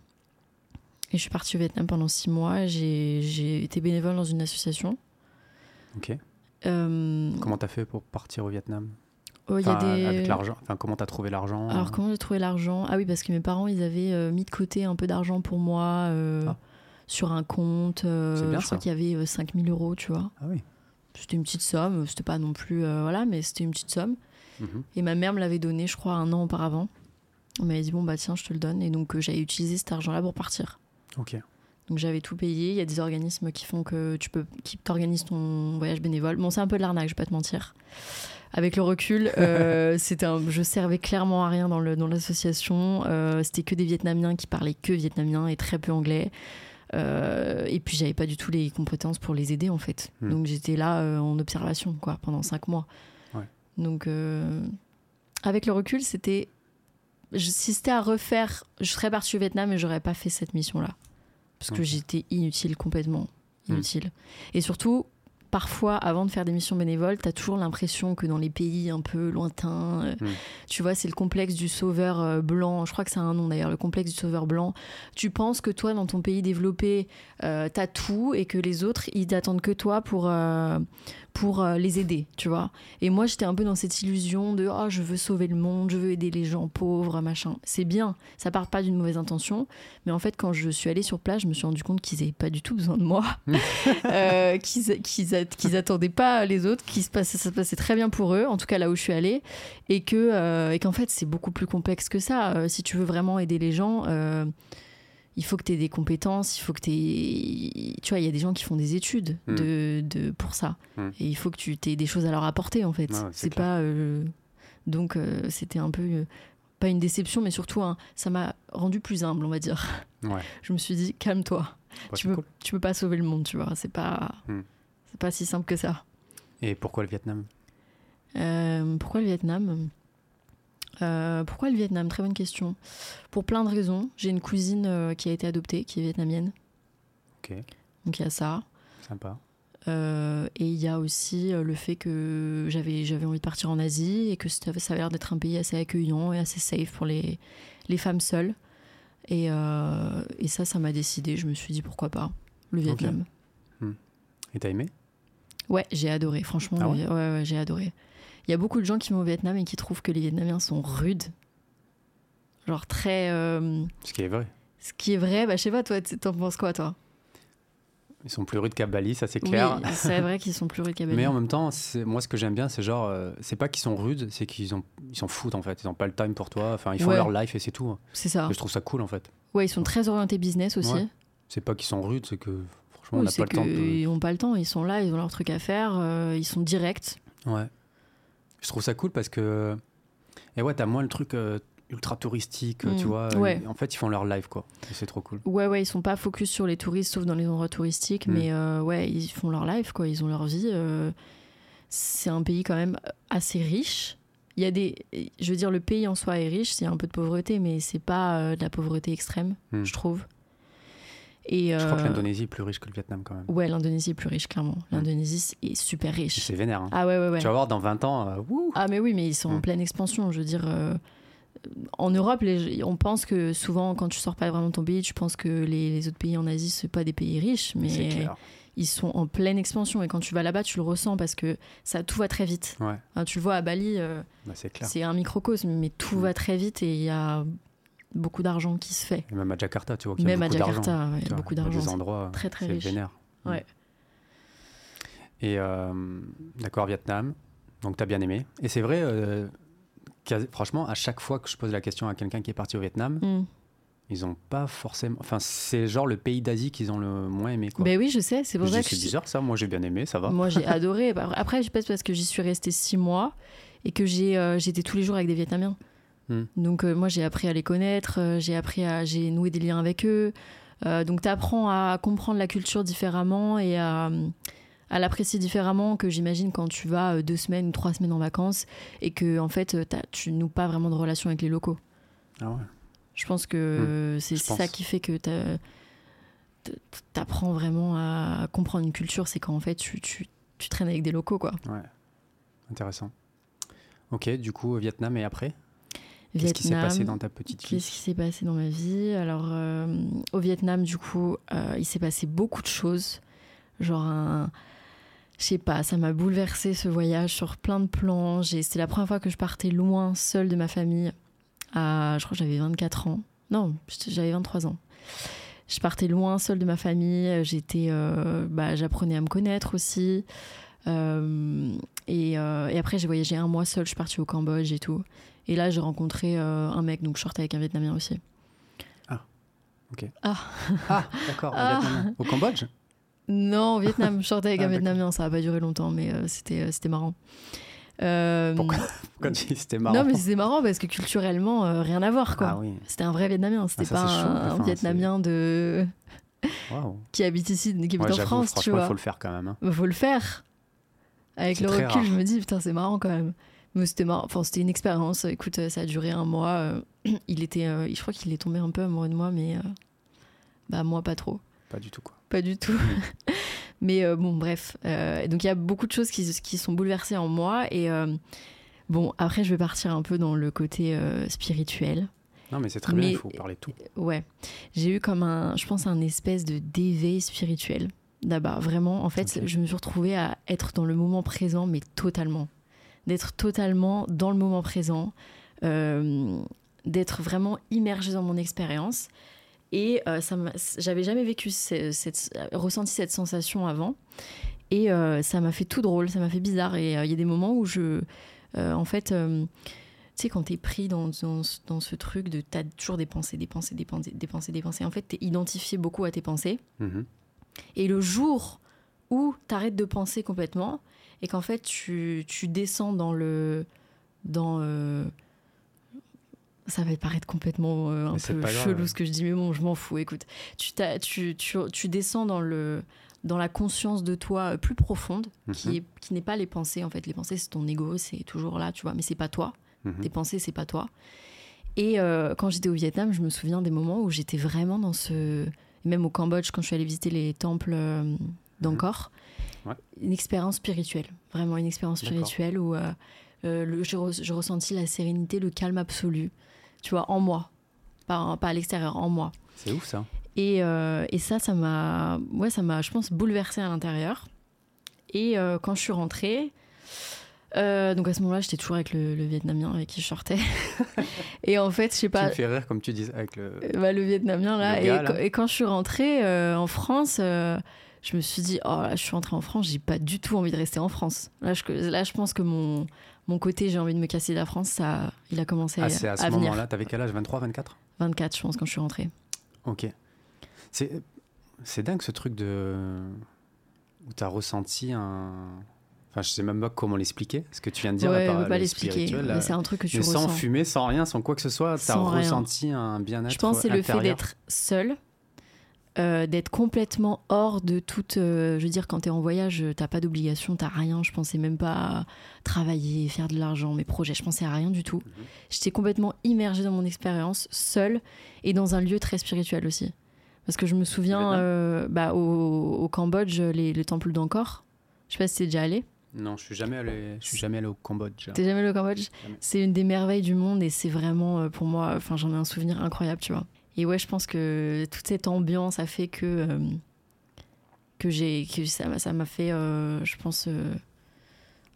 Et je suis partie au Vietnam pendant six mois. J'ai, j'ai été bénévole dans une association. Ok. Euh, Comment t'as fait pour partir au Vietnam? Oh, il y a Enfin, des... Avec l'argent. Enfin, comment t'as trouvé l'argent Alors comment j'ai trouvé l'argent? Ah oui, parce que mes parents, ils avaient euh, mis de côté un peu d'argent pour moi euh, Ah. sur un compte. euh, bien, je crois qu'il y avait euh, 5000 euros, tu vois. Ah oui. C'était une petite somme, c'était pas non plus... euh, voilà, mais c'était une petite somme. Mhm. Et ma mère me l'avait donné, je crois, un an auparavant. Elle m'avait dit, bon, bah tiens, je te le donne. Et donc, euh, j'avais utilisé cet argent-là pour partir. Ok. Donc, j'avais tout payé. Il y a des organismes qui font que tu peux... qui t'organisent ton voyage bénévole. Bon, c'est un peu de l'arnaque, je vais pas te mentir. Avec le recul, euh, c'était un- je servais clairement à rien dans le- dans l'association. Euh, c'était que des Vietnamiens qui parlaient que vietnamien et très peu anglais. Euh, et puis j'avais pas du tout les compétences pour les aider en fait. Hmm. Donc j'étais là euh, en observation quoi pendant cinq mois. Ouais. Donc avec le recul, c'était je- si c'était à refaire, je serais partie au Vietnam et j'aurais pas fait cette mission là parce que j'étais inutile complètement Hmm. inutile. Et surtout parfois, avant de faire des missions bénévoles, tu as toujours l'impression que dans les pays un peu lointains, euh, Mm. tu vois, c'est le complexe du sauveur euh, blanc. Je crois que c'est un nom d'ailleurs, le complexe du sauveur blanc. Tu penses que toi, dans ton pays développé, euh, t'as tout et que les autres, ils t'attendent que toi pour, euh, pour euh, les aider, tu vois. Et moi, j'étais un peu dans cette illusion de oh, je veux sauver le monde, je veux aider les gens pauvres, machin. C'est bien, ça part pas d'une mauvaise intention. Mais en fait, quand je suis allée sur place, je me suis rendu compte qu'ils avaient pas du tout besoin de moi, euh, qu'ils qu'ils qu'ils attendaient pas les autres, qu'ils se passait, ça se passait très bien pour eux, en tout cas là où je suis allée, et que euh, et qu'en fait c'est beaucoup plus complexe que ça. Euh, si tu veux vraiment aider les gens, il faut que tu aies des compétences, il faut que tu Tu vois, il y a des gens qui font des études Mm. de, de, pour ça. Mm. Et il faut que tu aies des choses à leur apporter, en fait. Ouais, c'est pas. euh, donc, euh, c'était un peu. euh, pas une déception, mais surtout, ça m'a rendu plus humble, on va dire. Ouais. Je me suis dit, calme-toi. Bah, tu, peux, cool. tu peux pas sauver le monde, tu vois. C'est pas. Mm. C'est pas si simple que ça. Et pourquoi le Vietnam? Pourquoi le Vietnam? Euh, Pourquoi le Vietnam? Très bonne question. Pour plein de raisons. J'ai une cousine euh, qui a été adoptée, qui est vietnamienne. Ok, Donc il y a ça. sympa. Euh, et il y a aussi le fait que j'avais j'avais envie de partir en Asie et que ça, avait l'air d'être un pays assez accueillant et assez safe pour les, les femmes seules. Et, et ça, ça m'a décidé. Je me suis dit pourquoi pas le Vietnam. Et t'as aimé? Ouais, j'ai adoré. Franchement, Ah ouais, j'ai adoré. Il y a beaucoup de gens qui vont au Vietnam et qui trouvent que les Vietnamiens sont rudes. Genre très. euh, Ce qui est vrai. ce qui est vrai, bah, je sais pas, toi, t'en penses quoi, toi? Ils sont plus rudes qu'à Bali, ça c'est clair. Oui, c'est vrai qu'ils sont plus rudes qu'à Bali. Mais en même temps, moi ce que j'aime bien, c'est genre, euh, c'est pas qu'ils sont rudes, c'est qu'ils ont, ils s'en foutent en fait. Ils ont pas le time pour toi. Enfin, ils font Ouais. leur life et c'est tout. C'est ça. Et je trouve ça cool en fait. Ouais, ils sont très orientés business aussi. Ouais. C'est pas qu'ils sont rudes, c'est que franchement, on n'a pas le temps. de- qu'ils n'ont pas le temps, ils sont là, ils ont leur truc à faire, euh, ils sont directs. Ouais. Je trouve ça cool parce que. Et ouais, t'as moins le truc euh, ultra touristique, Mm. tu vois. Ouais. En fait, ils font leur live quoi. C'est trop cool. Ouais, ouais, ils sont pas focus sur les touristes, sauf dans les endroits touristiques, Mm. mais euh, ouais, ils font leur life, quoi, ils ont leur vie. euh, c'est un pays quand même assez riche. Il y a des, je veux dire, le pays en soi est riche, il y a un peu de pauvreté, mais c'est pas euh, de la pauvreté extrême, Mm. je trouve. Et Je crois que euh, l'Indonésie est plus riche que le Vietnam quand même. ouais, l'Indonésie est plus riche, clairement. L'Indonésie est super riche. C'est vénère. hein. Ah ouais, ouais, ouais. Tu vas voir dans 20 ans, euh, wouh Ah mais oui, mais ils sont en Mm. pleine expansion. Je veux dire, euh, en Europe, les- on pense que souvent, quand tu sors pas vraiment de ton pays, tu penses que les, les autres pays en Asie, c'est pas des pays riches, mais ils sont en pleine expansion. Et quand tu vas là-bas, tu le ressens parce que ça tout va très vite. Ouais, tu le vois à Bali, euh, bah, c'est un microcosme, mais tout Mm. va très vite et il y a beaucoup d'argent qui se fait. Et même à Jakarta, tu vois y a Même à. Jakarta, il y a beaucoup d'argent. Des endroits Très très c'est riche. vénère. Mm. Ouais. Et euh, d'accord, Vietnam. Donc, tu as bien aimé. Et c'est vrai, euh, franchement, à chaque fois que je pose la question à quelqu'un qui est parti au Vietnam, Mm. ils ont pas forcément. Enfin, c'est genre le pays d'Asie qu'ils ont le moins aimé. Quoi. Ben oui, je sais, c'est pour Je ça dis, que c'est bizarre ça, moi j'ai bien aimé, ça va. moi j'ai adoré. Après, je pas parce que j'y suis restée six mois et que euh, j'étais tous les jours avec des Vietnamiens. Hmm. Donc euh, moi j'ai appris à les connaître, euh, j'ai appris à j'ai noué des liens avec eux. Euh, donc tu apprends à comprendre la culture différemment et à, à l'apprécier différemment que j'imagine quand tu vas deux semaines ou trois semaines en vacances et que en fait tu noues pas vraiment de relation avec les locaux. Ah ouais. Je pense que euh, c'est ça pense. qui fait que t'as- t- t'apprends vraiment à comprendre une culture, c'est quand en fait tu, tu, tu traînes avec des locaux quoi. Ouais. Intéressant. Ok, du coup, Vietnam et après? Qu'est-ce qui s'est passé dans ta petite vie Qu'est-ce qui s'est passé dans ma vie Alors, euh, au Vietnam, du coup, euh, il s'est passé beaucoup de choses. Genre un. Je sais pas, ça m'a bouleversé ce voyage sur plein de plans. C'était la première fois que je partais loin, seule de ma famille. À, je crois que j'avais 24 ans. Non, j'avais 23 ans. Je partais loin, seule de ma famille. J'étais, euh, bah, j'apprenais à me connaître aussi. Et, et après, j'ai voyagé un mois seule. Je suis partie au Cambodge et tout. Et là, j'ai rencontré euh, un mec, donc je sortais avec un Vietnamien aussi. Ah, d'accord, au Ah. Vietnam. Au Cambodge? Non, au Vietnam, je sortais avec Ah, un d'accord. Vietnamien, ça n'a pas duré longtemps, mais euh, c'était, euh, c'était marrant. Euh, Pourquoi Pourquoi tu dis c'était marrant? Non, mais c'était marrant parce que culturellement, euh, rien à voir, quoi. Ah oui, C'était un vrai Vietnamien, c'était ça, pas chaud, un, enfin, Vietnamien de... qui habite ici, qui habite Ouais, en France, tu vois. il faut le faire quand même. hein. Bah, faut le faire. Avec le recul, rare. je me dis, putain, c'est marrant quand même. Mais c'était marrant. Enfin, c'était une expérience. Écoute, euh, ça a duré un mois. euh, Il était, euh, je crois qu'il est tombé un peu amoureux de moi, mais bah moi pas trop, Pas du tout, quoi. pas du tout. mais bon, bref. Donc il y a beaucoup de choses qui, qui sont bouleversées en moi et bon, après je vais partir un peu dans le côté euh, spirituel. Non, mais c'est très bien, Mais- il faut parler de tout. Ouais, j'ai eu comme un, je pense, un espèce de d'éveil spirituel là-bas. Vraiment, en fait, je me suis retrouvée à être dans le moment présent, mais totalement. D'être totalement dans le moment présent, euh, d'être vraiment immergée dans mon expérience. Et euh, ça j'avais jamais vécu ce- cette, ressenti cette sensation avant. Et euh, ça m'a fait tout drôle, ça m'a fait bizarre. Et il y a des moments où je. en fait. tu sais, quand t'es pris dans, dans, ce- dans ce truc de t'as toujours des pensées, des pensées, des pensées, des pensées, des pensées. En fait, t'es identifié beaucoup à tes pensées. Mhm. Et le jour où t'arrêtes de penser complètement et qu'en fait tu, tu descends dans le. dans. euh, ça va paraître complètement euh, un peu grave, chelou ce que je dis, mais bon, je m'en fous. Écoute, tu, t'as- tu, tu, tu descends dans, le, dans la conscience de toi euh, plus profonde, Mhm. qui est- qui n'est pas les pensées. En fait, les pensées, c'est ton ego, c'est toujours là, tu vois, mais c'est pas toi. Mhm. Tes pensées, c'est pas toi. Et euh, quand j'étais au Vietnam, je me souviens des moments où j'étais vraiment dans ce. et Même au Cambodge, quand je suis allée visiter les temples d'Angkor, Ouais. une expérience spirituelle. Vraiment une expérience spirituelle où euh, euh, le- j'ai re- j'ai ressenti la sérénité, le calme absolu, tu vois, en moi. Pas, pas à l'extérieur, en moi. C'est ouf, ça. Et, euh, et ça, ça m'a, ouais, ça m'a, je pense, bouleversée à l'intérieur. Et euh, quand je suis rentrée, euh, donc à ce moment-là, j'étais toujours avec le, le Vietnamien avec qui je sortais. et en fait, je sais Tu pas, me fais rire, comme tu dis, avec le... bah, le Vietnamien là. Le et, là. quand- et quand je suis rentrée euh, en France, euh, je me suis dit, oh là, je suis rentrée en France, j'ai pas du tout envie de rester en France. Là, je, là, je pense que mon, mon côté, j'ai envie de me casser de la France, ça, il a commencé Ah, c'est à ce venir. moment-là, t'avais quel âge? 23, 24 24, je pense, quand je suis rentrée. Ok. C'est, c'est dingue ce truc de. où t'as ressenti un. Enfin, je sais même pas comment l'expliquer. Ce que tu viens de dire, ouais, là, par pas le l'expliquer. mais C'est un truc que tu mais sans ressens. fumer, sans rien, sans quoi que ce soit, t'as Sans ressenti un bien-être Je pense que c'est le fait d'être seul, euh, d'être complètement hors de toute. euh, je veux dire, quand t'es en voyage, euh, t'as pas d'obligation, t'as rien. Je pensais même pas à travailler, faire de l'argent, mes projets. Je pensais à rien du tout. Mhm. J'étais complètement immergée dans mon expérience, seule et dans un lieu très spirituel aussi. Parce que je me souviens, euh, bah, au, au Cambodge, les, le temple d'Angkor. Je sais pas si t'es déjà allé. Non, je suis jamais allé, je suis jamais allé au Cambodge. T'es jamais allé au Cambodge. C'est une des merveilles du monde et c'est vraiment pour moi, enfin j'en ai un souvenir incroyable, tu vois. Et ouais, je pense que toute cette ambiance a fait que euh, que j'ai que ça m'a fait, euh, je pense, euh,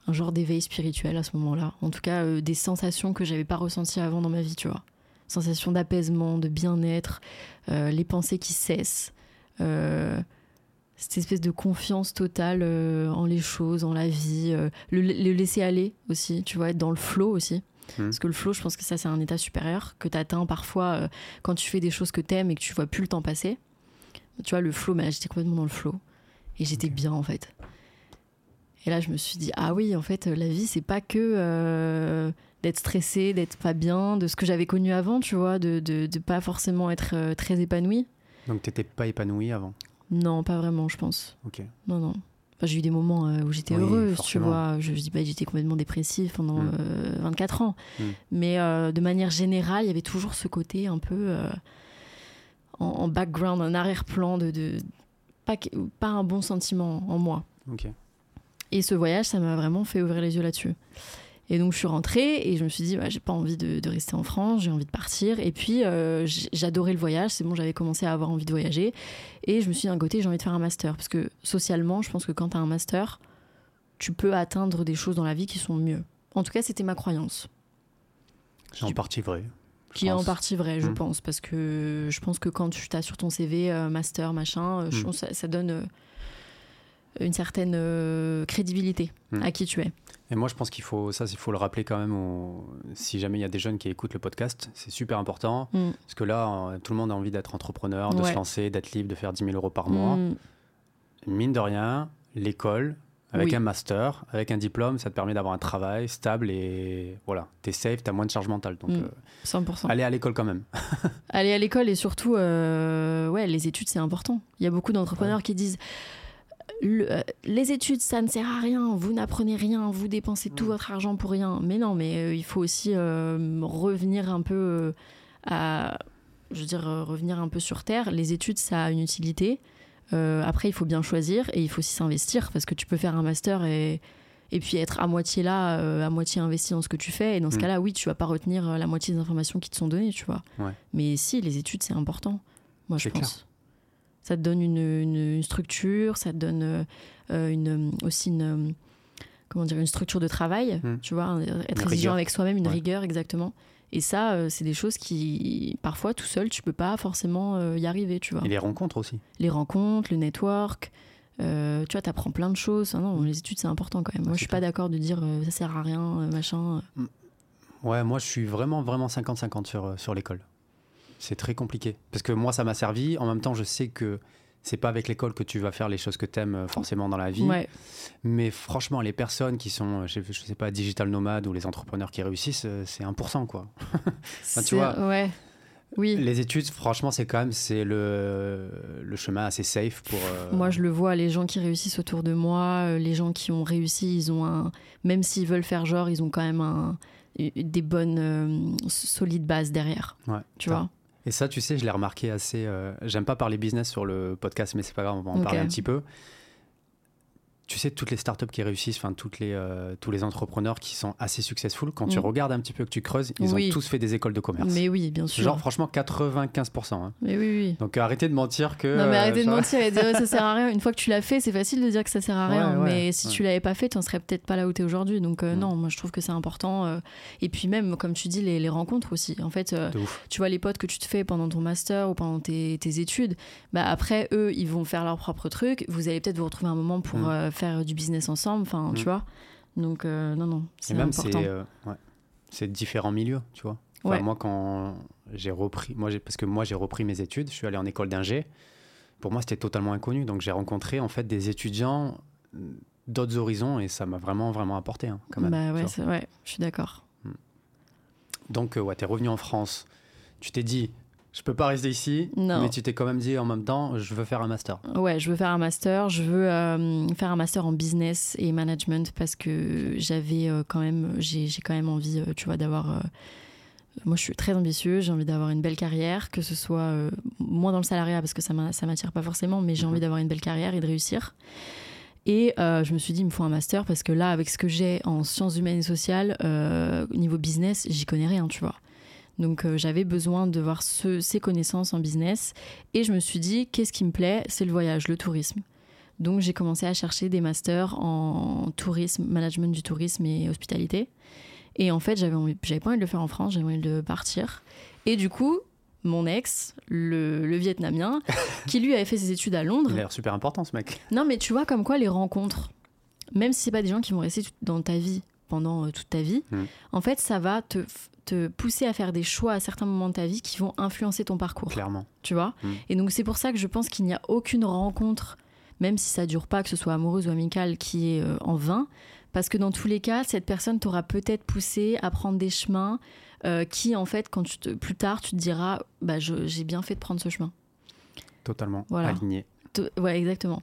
un genre d'éveil spirituel à ce moment-là. En tout cas, des sensations que j'avais pas ressenties avant dans ma vie, tu vois. Sensation d'apaisement, de bien-être, les pensées qui cessent. cette espèce de confiance totale en les choses, en la vie, le, le laisser aller aussi, tu vois, être dans le flow aussi. Hmm. Parce que le flow, je pense que ça, c'est un état supérieur que tu atteins parfois euh, quand tu fais des choses que t'aimes et que tu vois plus le temps passer. Tu vois, le flow, mais j'étais complètement dans le flow. Et j'étais bien, en fait. Et là, je me suis dit, ah oui, en fait, la vie, c'est pas que euh, d'être stressé, d'être pas bien, de ce que j'avais connu avant, tu vois, de, de, de pas forcément être euh, très épanoui. Donc t'étais pas épanoui avant? Non, pas vraiment, je pense. Ok. Non, non. Enfin, j'ai eu des moments euh, où j'étais Oui, heureuse, tu vois. Je, je dis pas que j'étais complètement dépressive pendant Mm. euh, 24 ans. Mm. Mais euh, de manière générale, il y avait toujours ce côté un peu euh, en, en background, un arrière-plan de, de pas, pas un bon sentiment en moi. Et ce voyage, ça m'a vraiment fait ouvrir les yeux là-dessus. Et donc je suis rentrée et je me suis dit, ouais, j'ai pas envie de, de rester en France, j'ai envie de partir. Et puis euh, j'adorais le voyage, c'est bon, j'avais commencé à avoir envie de voyager. Et je me suis dit d'un côté, j'ai envie de faire un master. Parce que socialement, je pense que quand tu as un master, tu peux atteindre des choses dans la vie qui sont mieux. En tout cas, c'était ma croyance. C'est en partie vrai. Qui est en partie vrai, je Mm. pense. Parce que je pense que quand tu as sur ton CV euh, master, machin, euh, je Mm. pense que ça, ça donne une certaine euh, crédibilité Mm. à qui tu es. Et moi, je pense qu'il faut, ça, il faut le rappeler quand même, au- si jamais il y a des jeunes qui écoutent le podcast, c'est super important. Mm. Parce que là, euh, tout le monde a envie d'être entrepreneur, de Ouais. se lancer, d'être libre, de faire 10 000 euros par mois. Mm. Mine de rien, l'école, avec Oui. un master, avec un diplôme, ça te permet d'avoir un travail stable et voilà, t'es safe, t'as moins de charge mentale. Donc, Mm. euh, 100%. allez à l'école quand même. Aller à l'école et surtout, euh, ouais, les études, c'est important. Il y a beaucoup d'entrepreneurs qui disent le- euh, les études, ça ne sert à rien, vous n'apprenez rien, vous dépensez tout Mm. votre argent pour rien. Mais non, mais euh, il faut aussi euh, revenir un peu à. Je veux dire, revenir un peu sur terre. Les études, ça a une utilité. Euh, après, il faut bien choisir et il faut aussi s'investir parce que tu peux faire un master et. Et puis être à moitié là, euh, à moitié investi dans ce que tu fais. Et dans ce Mm. cas-là, oui, tu vas pas retenir la moitié des informations qui te sont données, tu vois. Ouais. Mais si, les études, c'est important. Moi, je pense. Ça te donne une, une- une structure, ça te donne euh, euh, une, aussi une, euh, comment dire, une structure de travail, Hmm. tu vois, être exigeant avec soi-même, une Ouais. rigueur, exactement. Et ça, c'est des choses qui, parfois, tout seul, tu peux pas forcément y arriver, tu vois. Et les rencontres aussi. Les rencontres, le network, euh, tu vois, t'apprends plein de choses. Ah non, Hmm. les études, c'est important quand même. Moi, je suis pas d'accord de dire euh, ça sert à rien, machin. Ouais, moi, je suis vraiment, vraiment 50-50 sur, sur l'école. C'est très compliqué. Parce que moi, ça m'a servi. En même temps, je sais que c'est pas avec l'école que tu vas faire les choses que tu aimes forcément dans la vie. Ouais, Mais franchement, les personnes qui sont, euh, je je sais pas, digital nomades ou les entrepreneurs qui réussissent, euh, c'est 1%, quoi. tu vois, ouais. Oui. Les études, franchement, c'est quand même c'est le, le chemin assez safe pour. euh, Moi, je le vois, les gens qui réussissent autour de moi, euh, les gens qui ont réussi, ils ont un. Même s'ils veulent faire genre, ils ont quand même un, des bonnes, euh, solides bases derrière. Ouais, Tu vois? Et ça, tu sais, je l'ai remarqué assez. euh, J'aime pas parler business sur le podcast, mais c'est pas grave, on va en parler un petit peu. Tu sais, toutes les startups qui réussissent, enfin, toutes les, euh, tous les entrepreneurs qui sont assez successful, quand tu Mm. regardes un petit peu, que tu creuses, ils Oui. ont tous fait des écoles de commerce. Mais oui, bien sûr. Genre, franchement, 95%. hein. Mais oui, oui. Donc, euh, arrêtez de mentir que. Non, mais euh, arrêtez de ça- mentir et de dire ça sert à rien. Une fois que tu l'as fait, c'est facile de dire que ça sert à rien. Ouais, ouais, mais si tu l'avais pas fait, tu serais peut-être pas là où tu es aujourd'hui. Donc, euh, Mm. non, moi je trouve que c'est important. euh. Et puis, même, comme tu dis, les, les rencontres aussi. En fait, euh, tu vois les potes que tu te fais pendant ton master ou pendant tes, tes études, bah après eux ils vont faire leur propre truc, vous allez peut-être vous retrouver un moment pour Mm. Faire du business ensemble, enfin Mm. tu vois. Donc euh, non non, c'est important. c'est euh, ouais, différents milieux, tu vois. Enfin, Ouais. Moi, quand j'ai repris, moi, parce que moi, j'ai repris mes études, je suis allé en école d'ingé. Pour moi, c'était totalement inconnu. Donc, j'ai rencontré en fait des étudiants d'autres horizons et ça m'a vraiment, vraiment apporté. hein, quand même, bah ouais, ouais, je suis d'accord. Donc, euh, ouais, t'es revenu en France. Tu t'es dit, je peux pas rester ici, Non. mais tu t'es quand même dit en même temps, je veux faire un master. Ouais, je veux faire un master, je veux euh, faire un master en business et management parce que j'avais euh, quand même, j'ai quand même envie, euh, tu vois, d'avoir. moi, je suis très ambitieuse, j'ai envie d'avoir une belle carrière, que ce soit moins dans le salariat parce que ça m'a- ça m'attire pas forcément, mais j'ai Mhm. envie d'avoir une belle carrière et de réussir. Et euh, je me suis dit, il me faut un master parce que là, avec ce que j'ai en sciences humaines et sociales, euh, au niveau business, j'y connais rien, tu vois. Donc euh, j'avais besoin de voir ce- ces connaissances en business. Et je me suis dit, qu'est-ce qui me plaît? C'est le voyage, le tourisme. Donc j'ai commencé à chercher des masters en tourisme, management du tourisme et hospitalité. Et en fait, j'avais pas envie de le faire en France, j'avais envie de partir. Et du coup, mon ex, le, le Vietnamien, qui lui avait fait ses études à Londres, Il a l'air super important, ce mec. non, mais tu vois, comme quoi les rencontres, même si c'est pas des gens qui vont rester dans ta vie pendant euh, toute ta vie, Mm. en fait, ça va te, te pousser à faire des choix à certains moments de ta vie qui vont influencer ton parcours Clairement. tu vois. Mm. Et donc c'est pour ça que je pense qu'il n'y a aucune rencontre, même si ça dure pas, que ce soit amoureuse ou amicale, qui est euh, en vain, parce que dans tous les cas, cette personne t'aura peut-être poussé à prendre des chemins euh, qui, en fait, quand tu te, plus tard, tu te diras, bah j'ai bien fait de prendre ce chemin. Totalement Voilà. aligné. Ouais, exactement.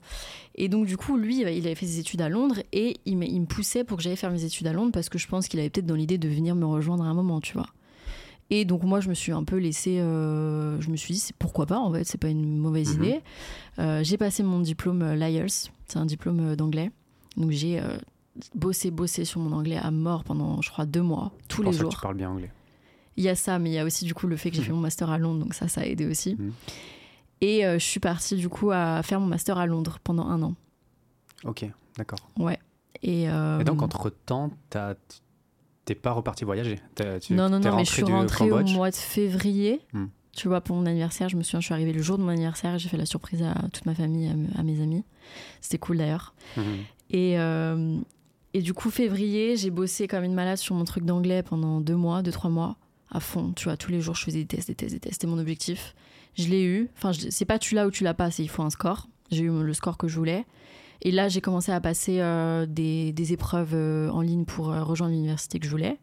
Et donc, du coup, lui, il avait fait ses études à Londres et il me, il me poussait pour que j'aille faire mes études à Londres parce que je pense qu'il avait peut-être dans l'idée de venir me rejoindre à un moment, tu vois. Et donc, moi, je me suis un peu laissée. euh, je me suis dit, c'est pourquoi pas, en fait, c'est pas une mauvaise Mhm. idée. Euh, j'ai passé mon diplôme euh, l'IELTS, c'est un diplôme d'anglais. Donc, j'ai euh, bossé, bossé sur mon anglais à mort pendant, je crois, deux mois, tous les pour ça que jours. tu parles bien anglais. Il y a ça, mais il y a aussi du coup le fait que j'ai Mhm. fait mon master à Londres, donc ça, ça a aidé aussi. Mhm. Et euh, je suis partie du coup à faire mon master à Londres pendant un an. Ok, d'accord. Ouais. Et, euh, Et donc, entre-temps, t'as- t'es pas reparti voyager tu- non, non, non, mais je suis rentrée au mois de février. Hmm. Tu vois, pour mon anniversaire, je me souviens, je suis arrivée le jour de mon anniversaire et j'ai fait la surprise à toute ma famille, à, me- à mes amis. C'était cool d'ailleurs. Mhm. Et, euh, et du coup, février, j'ai bossé comme une malade sur mon truc d'anglais pendant deux mois, deux, trois mois, à fond. Tu vois, tous les jours, je faisais des tests, des tests, des tests. C'était mon objectif. Je l'ai eu. Enfin, c'est pas tu l'as ou tu l'as pas, c'est il faut un score. J'ai eu le score que je voulais. Et là, j'ai commencé à passer euh, des, des épreuves euh, en ligne pour euh, rejoindre l'université que je voulais.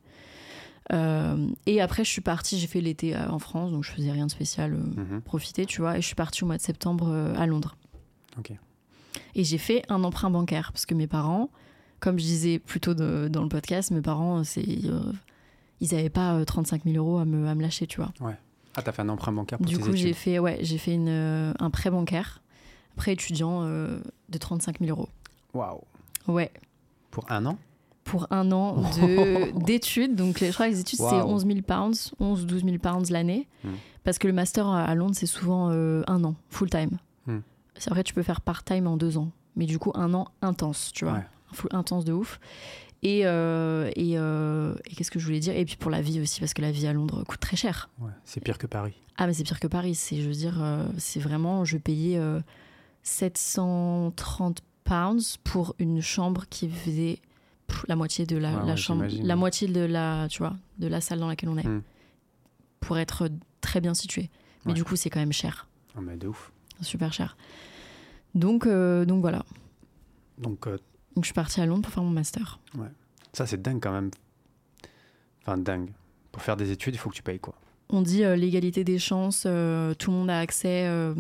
Et après, je suis partie, j'ai fait l'été en France, donc je faisais rien de spécial, Mhm. profiter, tu vois. Et je suis partie au mois de septembre à Londres. Ok. Et j'ai fait un emprunt bancaire parce que mes parents, comme je disais plus tôt de- dans le podcast, mes parents, c'est, ils n'avaient pas euh, 35 000 euros à me, à me lâcher, tu vois. Ah, t'as fait un emprunt bancaire pour Du tes coup, j'ai fait, ouais, j'ai fait une, euh, un prêt bancaire, prêt étudiant euh, de 35 000 euros. Waouh Ouais, Pour un an? Pour un an de- d'études. Donc, je crois que les études, c'est Waouh. 11 000 pounds, 11 12 000 pounds l'année. Hmm. Parce que le master à Londres, c'est souvent euh, un an, full time. Hmm. C'est vrai, tu peux faire part-time en deux ans. Mais du coup, un an intense, tu vois. Ouais. Un full intense de ouf. Et, euh, et, euh, et qu'est-ce que je voulais dire? Et puis pour la vie aussi, parce que la vie à Londres coûte très cher. Ouais, c'est pire que Paris. Ah, mais c'est pire que Paris. C'est, je veux dire, euh, c'est vraiment, je payais euh, 730 pounds pour une chambre qui faisait pff, la moitié de la, Ouais, la ouais, chambre, la moitié de la, tu vois, de la salle dans laquelle on est, Hmm. pour être très bien situé. Mais du coup, c'est quand même cher, Ah, mais de ouf. super cher. Donc, euh, donc voilà. Donc, euh, Donc je suis partie à Londres pour faire mon master. ça, c'est dingue quand même. Enfin, dingue. Pour faire des études, il faut que tu payes quoi On dit euh, l'égalité des chances, euh, tout le monde a accès. euh,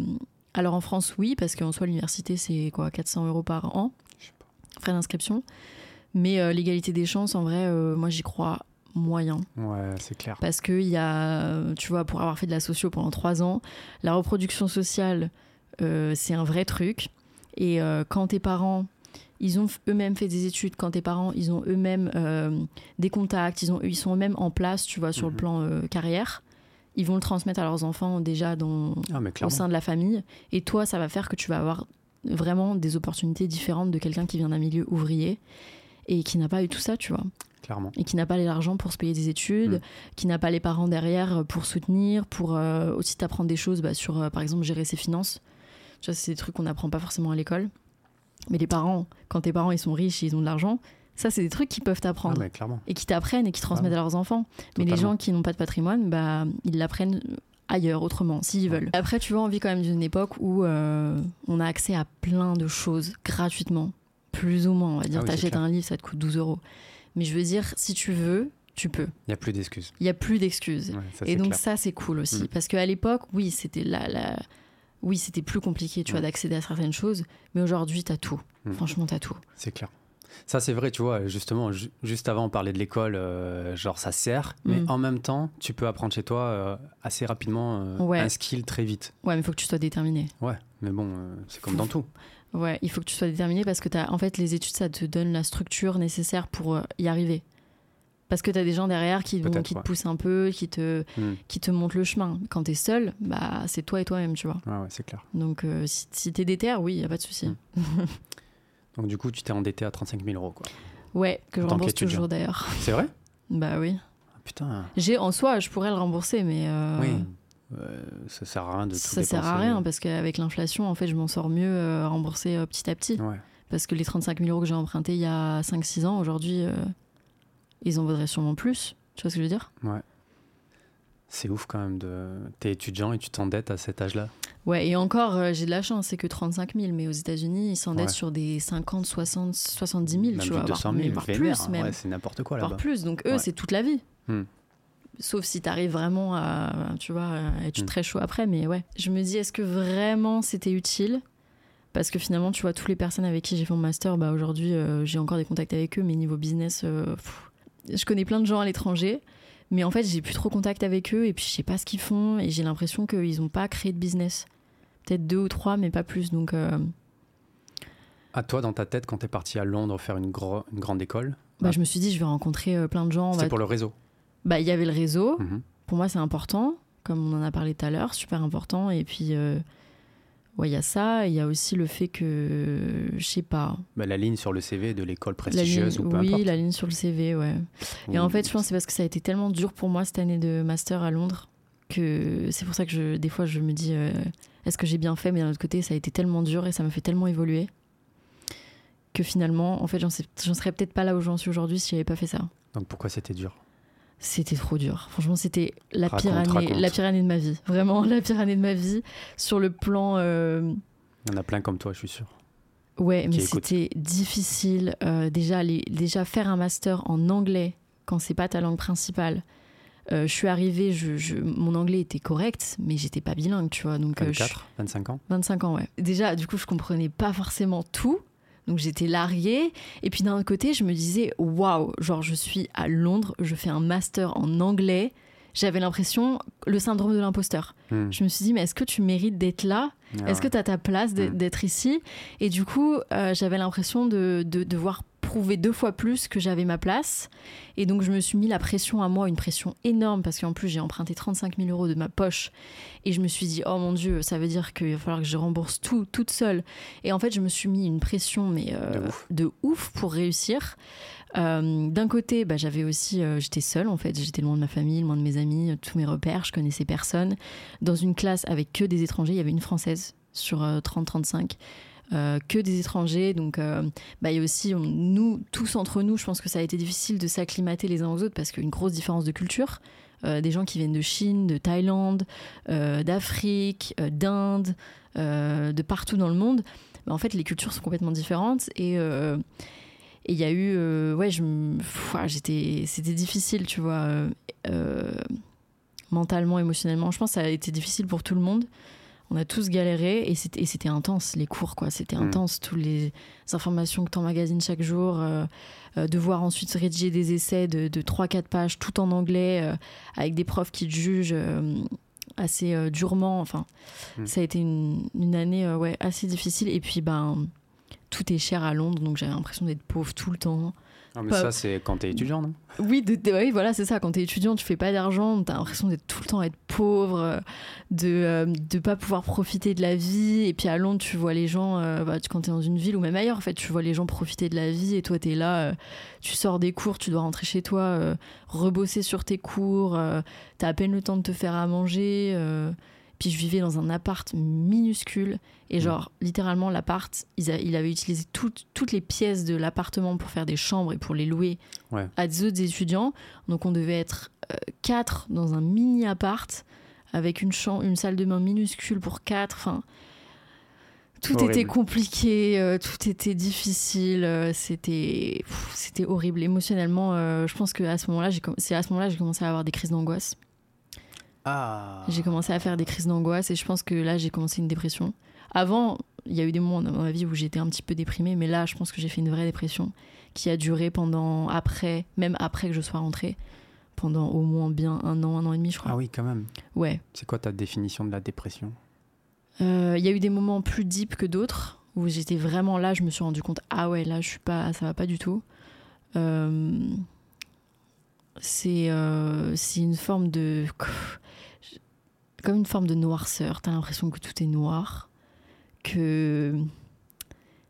alors en France, oui, parce qu'en soi, l'université, c'est quoi, 400 euros par an, Je sais pas. frais d'inscription. Mais l'égalité des chances, en vrai, moi, j'y crois moyen. Ouais, c'est clair. Parce qu'il y a, tu vois, pour avoir fait de la socio pendant trois ans, la reproduction sociale, euh, c'est un vrai truc. Et euh, quand tes parents, ils ont eux-mêmes fait des études, quand tes parents, ils ont eux-mêmes euh, des contacts, ils, ont, ils sont eux-mêmes en place, tu vois, sur Mhm. le plan euh, carrière, ils vont le transmettre à leurs enfants déjà dans, Ah, au sein de la famille. Et toi, ça va faire que tu vas avoir vraiment des opportunités différentes de quelqu'un qui vient d'un milieu ouvrier et qui n'a pas eu tout ça, tu vois Clairement. et qui n'a pas l'argent pour se payer des études, Mm. qui n'a pas les parents derrière pour soutenir, pour euh, aussi t'apprendre des choses bah, sur, euh, par exemple, gérer ses finances. Tu vois, c'est des trucs qu'on n'apprend pas forcément à l'école. Mais les parents, quand tes parents ils sont riches et ils ont de l'argent, ça c'est des trucs qu'ils peuvent Ah, t'apprendre mais clairement. et qui t'apprennent et qui transmettent à leurs enfants. Mais les gens qui n'ont pas de patrimoine, bah, ils l'apprennent ailleurs, autrement, s'ils Ouais. veulent. Après, tu vois, on vit quand même d'une époque où euh, on a accès à plein de choses gratuitement, plus ou moins. On va dire, Ah oui, t'achètes un livre, ça te coûte 12 euros. Mais je veux dire, si tu veux, tu peux. Il n'y a plus d'excuses. Il n'y a plus d'excuses. Ouais, et donc clair. ça, c'est cool aussi. Mm. Parce qu'à l'époque, oui, c'était la, la... Oui, c'était plus compliqué, tu vois, Mm. d'accéder à certaines choses. Mais aujourd'hui, t'as tout. Mm. Franchement, t'as tout. C'est clair. Ça, c'est vrai, tu vois, justement, ju- juste avant, on parlait de l'école, euh, genre ça sert, mais Mm. en même temps, tu peux apprendre chez toi euh, assez rapidement euh, Ouais. un skill très vite. Ouais, mais il faut que tu sois déterminé. Ouais, mais bon, c'est comme dans tout. Ouais, il faut que tu sois déterminé parce que t'as, en fait, les études, ça te donne la structure nécessaire pour y arriver. Parce que tu as des gens derrière qui, vont, te poussent un peu, qui te, Mm. qui te montrent le chemin. Quand tu es seul, bah, c'est toi et toi-même, tu vois. Ouais, ouais, c'est clair. Donc, euh, si, si tu es déter, oui, il a pas de souci. Mm. Donc, du coup, tu t'es endetté à 35 000 euros, quoi. Ouais, que je En rembourse toujours d'ailleurs. C'est vrai? Bah oui. Ah, Putain, J'ai, en soi, je pourrais le rembourser, mais euh, oui. Euh, ça sert à rien de tout ça sert à dépenser. rien parce qu'avec l'inflation, en fait, je m'en sors mieux euh, à rembourser petit à petit. Ouais, Parce que les 35 000 euros que j'ai empruntés il y a 5-6 ans, aujourd'hui, ils en vaudraient sûrement plus. Tu vois ce que je veux dire? Ouais. C'est ouf quand même. De... T'es étudiant et tu t'endettes à cet âge-là. Ouais, et encore, euh, j'ai de la chance, c'est que 35 000, mais aux États-Unis, ils s'endettent Ouais. sur des 50, 60, 70 000, Même tu vois. 200 voire, 000, mais voire vénère, plus même. Ouais, c'est n'importe quoi voire là-bas. plus. Donc eux, Ouais. c'est toute la vie. Hmm. Sauf si t'arrives vraiment à, tu vois, à être Hmm. très chaud après. Mais ouais, je me dis, est-ce que vraiment c'était utile? Parce que finalement, tu vois, toutes les personnes avec qui j'ai fait mon master, bah, aujourd'hui, euh, j'ai encore des contacts avec eux, mais niveau business, euh, pff, je connais plein de gens à l'étranger. Mais en fait, j'ai plus trop contact avec eux et puis je sais pas ce qu'ils font et j'ai l'impression qu'ils ont pas créé de business. Peut-être deux ou trois, mais pas plus. Donc, euh, À toi, dans ta tête, quand t'es parti à Londres faire une, gro- une grande école, bah, je me suis dit, je vais rencontrer euh, plein de gens. va- pour le réseau. Bah, il y avait le réseau. Mhm. Pour moi, c'est important, comme on en a parlé tout à l'heure, super important. Et puis, euh, ouais, il y a ça. Il y a aussi le fait que, je sais pas, Bah, la ligne sur le CV de l'école prestigieuse ligne, ou peu oui, importe. la ligne sur le CV, ouais. Et en fait, je pense que c'est parce que ça a été tellement dur pour moi cette année de master à Londres que c'est pour ça que je, des fois, je me dis, euh, est-ce que j'ai bien fait? Mais d'un autre côté, ça a été tellement dur et ça m'a fait tellement évoluer que finalement, en fait, j'en serais peut-être pas là où j'en suis aujourd'hui si j'avais pas fait ça. Donc pourquoi c'était dur? C'était trop dur. Franchement, c'était la Raconte, pire année, raconte. la pire année de ma vie. Vraiment, la pire année de ma vie sur le plan. euh, Il y en a plein comme toi, je suis sûr. Ouais, mais c'était difficile. euh, déjà, les- déjà faire un master en anglais quand c'est pas ta langue principale. Euh, je suis arrivée, je, je- mon anglais était correct, mais j'étais pas bilingue, tu vois. Donc, euh, je- 24, 25 ans 25 ans, ouais. Déjà, du coup, je comprenais pas forcément tout. Donc j'étais larguée. Et puis d'un côté, je me disais, waouh, genre je suis à Londres, je fais un master en anglais. J'avais l'impression, le syndrome de l'imposteur. Hmm. Je me suis dit, mais est-ce que tu mérites d'être là? Ah Est-ce que tu as ta place d'être Mm. d'être ici? Et du coup, euh, j'avais l'impression de, de devoir prouver deux fois plus que j'avais ma place. Et donc, je me suis mis la pression à moi, une pression énorme, parce qu'en plus, j'ai emprunté 35 000 euros de ma poche. Et je me suis dit, oh mon Dieu, ça veut dire qu'il va falloir que je rembourse tout, toute seule. Et en fait, je me suis mis une pression, mais euh, De ouf. de ouf pour réussir. Euh, D'un côté, bah, j'avais aussi, euh, j'étais seule en fait, j'étais loin de ma famille, loin de mes amis, tous mes repères, je connaissais personne. Dans une classe avec que des étrangers, il y avait une française sur euh, 30-35. Euh, que des étrangers, donc euh, bah, il y a aussi nous tous entre nous. Je pense que ça a été difficile de s'acclimater les uns aux autres parce qu'il y a une grosse différence de culture. Euh, des gens qui viennent de Chine, de Thaïlande, d'Afrique, d'Inde, de partout dans le monde. Bah, en fait, les cultures sont complètement différentes et il y a eu, ouais, j'étais, c'était difficile, tu vois, mentalement, émotionnellement. Je pense que ça a été difficile pour tout le monde. On a tous galéré et c'était, intense, les cours, quoi. C'était Mm. intense, toutes les informations que tu emmagasines chaque jour. euh, euh, devoir ensuite rédiger des essais de, de 3-4 pages, tout en anglais, euh, avec des profs qui te jugent assez durement. Enfin, Mm. ça a été une, une année ouais, assez difficile. Et puis, ben, tout est cher à Londres, donc j'avais l'impression d'être pauvre tout le temps. Ah, mais ça, c'est quand t'es étudiant, non? Oui, de, de- oui, voilà, c'est ça. Quand t'es étudiant, tu fais pas d'argent, t'as l'impression d'être tout le temps être pauvre, euh, de euh, de pas pouvoir profiter de la vie. Et puis à Londres, tu vois les gens, euh, bah, tu- quand t'es dans une ville ou même ailleurs, en fait, tu vois les gens profiter de la vie et toi t'es là, euh, tu sors des cours, tu dois rentrer chez toi, euh, rebosser sur tes cours, euh, t'as à peine le temps de te faire à manger. Puis je vivais dans un appart minuscule et Mm. genre littéralement l'appart, il avait utilisé toutes toutes les pièces de l'appartement pour faire des chambres et pour les louer Ouais. à des autres étudiants. Donc on devait être euh, quatre dans un mini appart avec une chambre, une salle de bain minuscule pour quatre. Enfin, tout Horrible. était compliqué, euh, tout était difficile. euh, c'était, horrible émotionnellement. euh, je pense que à ce moment-là, c'est à ce moment-là que j'ai commencé à avoir des crises d'angoisse. Ah J'ai commencé à faire des crises d'angoisse et je pense que là, j'ai commencé une dépression. Avant, il y a eu des moments dans ma vie où j'étais un petit peu déprimée, mais là, je pense que j'ai fait une vraie dépression qui a duré pendant, après, même après que je sois rentrée, pendant au moins bien un an, un an et demi, je crois. Ah oui, quand même. Ouais. C'est quoi ta définition de la dépression? Euh, Il y a eu des moments plus deep que d'autres où j'étais vraiment là, je me suis rendu compte, ah ouais, là, je suis pas, ça va pas du tout. Euh, c'est euh, c'est une forme de. Comme une forme de noirceur. T'as l'impression que tout est noir. Que.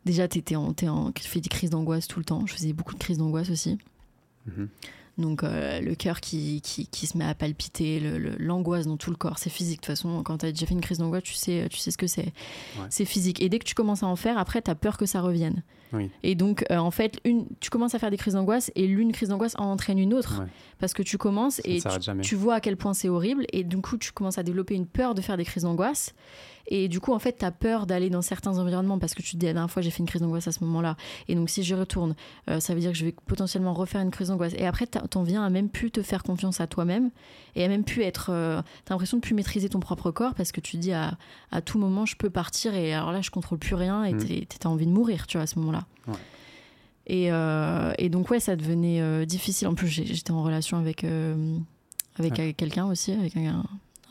Déjà, t'étais en, tu fais des crises d'angoisse tout le temps. Je faisais beaucoup de crises d'angoisse aussi. Mhm. Donc euh, le cœur qui, qui, qui se met à palpiter, l'angoisse dans tout le corps, c'est physique. De toute façon, quand tu as déjà fait une crise d'angoisse, tu sais, tu sais ce que c'est. C'est physique. Et dès que tu commences à en faire, après, tu as peur que ça revienne. Oui. Et donc, euh, en fait, une, tu commences à faire des crises d'angoisse et l'une crise d'angoisse en entraîne une autre. Ouais. Parce que tu commences et tu, tu vois à quel point c'est horrible. Et du coup, tu commences à développer une peur de faire des crises d'angoisse. Et du coup, en fait, tu as peur d'aller dans certains environnements parce que tu te dis, la dernière fois, j'ai fait une crise d'angoisse à ce moment-là. Et donc, si je retourne, euh, ça veut dire que je vais potentiellement refaire une crise d'angoisse. Et après, t'en viens à même plus te faire confiance à toi-même et à même plus être. euh, t'as l'impression de plus maîtriser ton propre corps parce que tu te dis à, à tout moment, je peux partir et alors là, je contrôle plus rien et Mm. t'es- t'as envie de mourir, tu vois, à ce moment-là. Ouais. Et, euh, et donc, ouais, ça devenait euh, difficile. En plus, j'étais en relation avec, avec Ouais. quelqu'un aussi, avec un,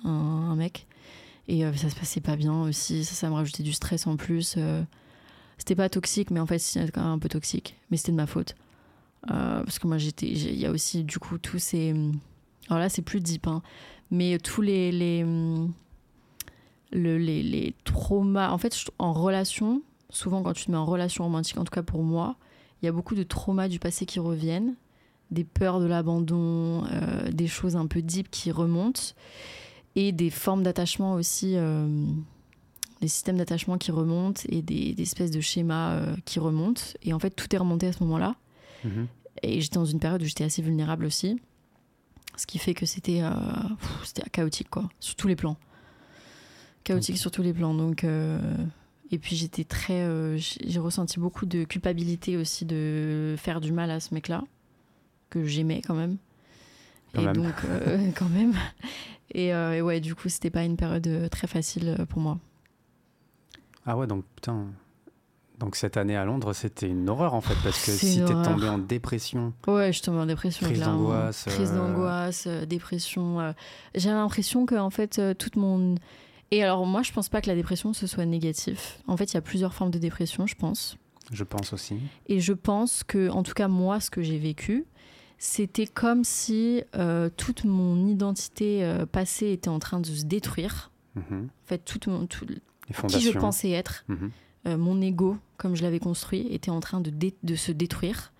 un, un mec. Et euh, ça se passait pas bien aussi. Ça, ça me rajoutait du stress en plus. euh. c'était pas toxique, mais en fait, c'était quand même un peu toxique. Mais c'était de ma faute. Euh, parce que moi, j'étais. Il y a aussi, du coup, tous ces. Alors là, c'est plus deep, hein, mais tous les. les le- les, les traumas. En fait, en relation, souvent quand tu te mets en relation romantique, en tout cas pour moi, il y a beaucoup de traumas du passé qui reviennent, des peurs de l'abandon, euh, des choses un peu deep qui remontent, et des formes d'attachement aussi, euh, des systèmes d'attachement qui remontent, et des, des espèces de schémas euh, qui remontent. Et en fait, tout est remonté à ce moment-là. Mhm. Et j'étais dans une période où j'étais assez vulnérable aussi. Ce qui fait que c'était euh, c'était chaotique, quoi, sur tous les plans. Chaotique sur tous les plans. Donc, et puis j'étais très. j'ai j'ai ressenti beaucoup de culpabilité aussi de faire du mal à ce mec-là, que j'aimais quand même. Quand et même. donc, euh, quand même. Et, euh, et ouais, du coup, c'était pas une période euh, très facile euh, pour moi. Ah ouais, donc putain. Donc cette année à Londres, c'était une horreur en fait, parce que si t'es tombé en dépression, Ouais, je suis tombée en dépression. Crise d'angoisse, Crise euh, d'angoisse, euh, dépression. euh, J'ai l'impression que, en fait, euh, toute mon. Et alors, moi, je pense pas que la dépression, ce soit négatif. En fait, il y a plusieurs formes de dépression, je pense. je pense aussi. Et je pense que, en tout cas, moi, ce que j'ai vécu, c'était comme si euh, toute mon identité euh, passée était en train de se détruire. Mhm. En fait, toute mon, tout- qui je pensais être, Mhm. euh, mon ego, comme je l'avais construit, était en train de, dé- de se détruire.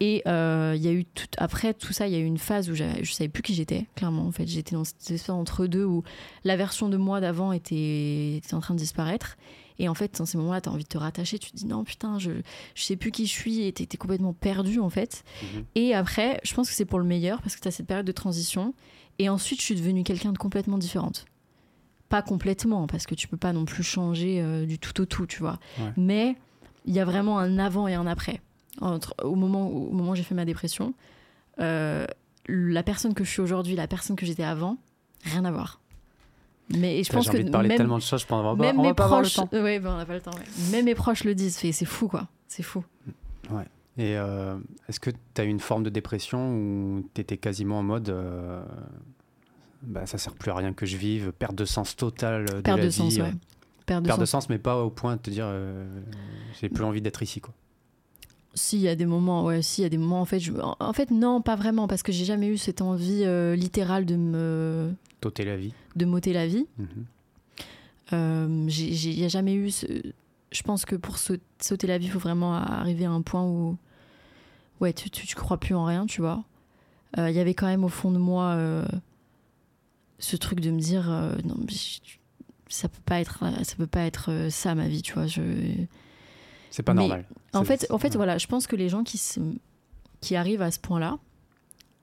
Et euh, il y a eu tout, après tout ça, il y a eu une phase où je savais plus qui j'étais, clairement. En fait, j'étais dans cette espèce entre deux où la version de moi d'avant était, était en train de disparaître. Et en fait, dans ces moments-là, tu as envie de te rattacher. Tu te dis non, putain, je, je sais plus qui je suis. Et tu es complètement perdu, en fait. Mhm. Et après, je pense que c'est pour le meilleur parce que tu as cette période de transition. Et ensuite, je suis devenue quelqu'un de complètement différente. Pas complètement, parce que tu peux pas non plus changer euh, du tout au tout, tu vois. Ouais. Mais il y a vraiment un avant et un après. Entre, au moment où, au moment j'ai fait ma dépression, euh, la personne que je suis aujourd'hui, la personne que j'étais avant, rien à voir. Mais je pense que de parler même, tellement de choses, je pense on va pas, même on va mes pas avoir le proches, temps. ouais, ben, on n'a pas le temps. ouais. Même mes proches le disent. C'est fou, quoi. C'est fou. Et euh, est-ce que tu as eu une forme de dépression où tu étais quasiment en mode euh, bah, ça sert plus à rien que je vive, perte de sens totale de Perte la de vie, sens, euh, ouais. Perte de Perte de sens. sens, mais pas au point de te dire euh, j'ai plus envie d'être ici. Quoi. Si, il y a des moments, ouais, si, il y a des moments, en fait, je... en- fait, non, pas vraiment, parce que j'ai jamais eu cette envie euh, littérale de me, T'ôter la vie. de m'ôter la vie. Mhm. Euh, Il n'y a jamais eu. ce- Je pense que pour sau- sauter la vie, il faut vraiment arriver à un point où. Ouais, tu, tu, tu crois plus en rien, tu vois. Euh, Il y avait quand même au fond de moi euh, ce truc de me dire euh, non, mais je- ça peut pas être, ça peut pas être euh, ça ma vie, tu vois. Je, C'est pas Mais normal. en fait, en fait voilà, je pense que les gens qui, se- qui arrivent à ce point-là,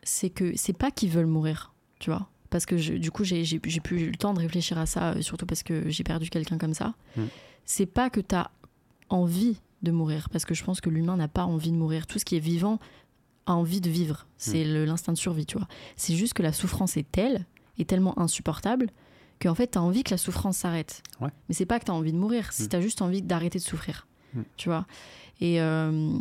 c'est que c'est pas qu'ils veulent mourir, tu vois. Parce que je- du coup, j'ai j'ai- j'ai plus eu le temps de réfléchir à ça, euh, surtout parce que j'ai perdu quelqu'un comme ça. Mm. C'est pas que tu as envie de mourir, parce que je pense que l'humain n'a pas envie de mourir. Tout ce qui est vivant a envie de vivre. C'est le- l'instinct de survie, tu vois. C'est juste que la souffrance est telle, et tellement insupportable, qu'en fait, tu as envie que la souffrance s'arrête. Ouais. Mais c'est pas que tu as envie de mourir, c'est Mm. tu as juste envie d'arrêter de souffrir. Mm. Tu vois Et. euh,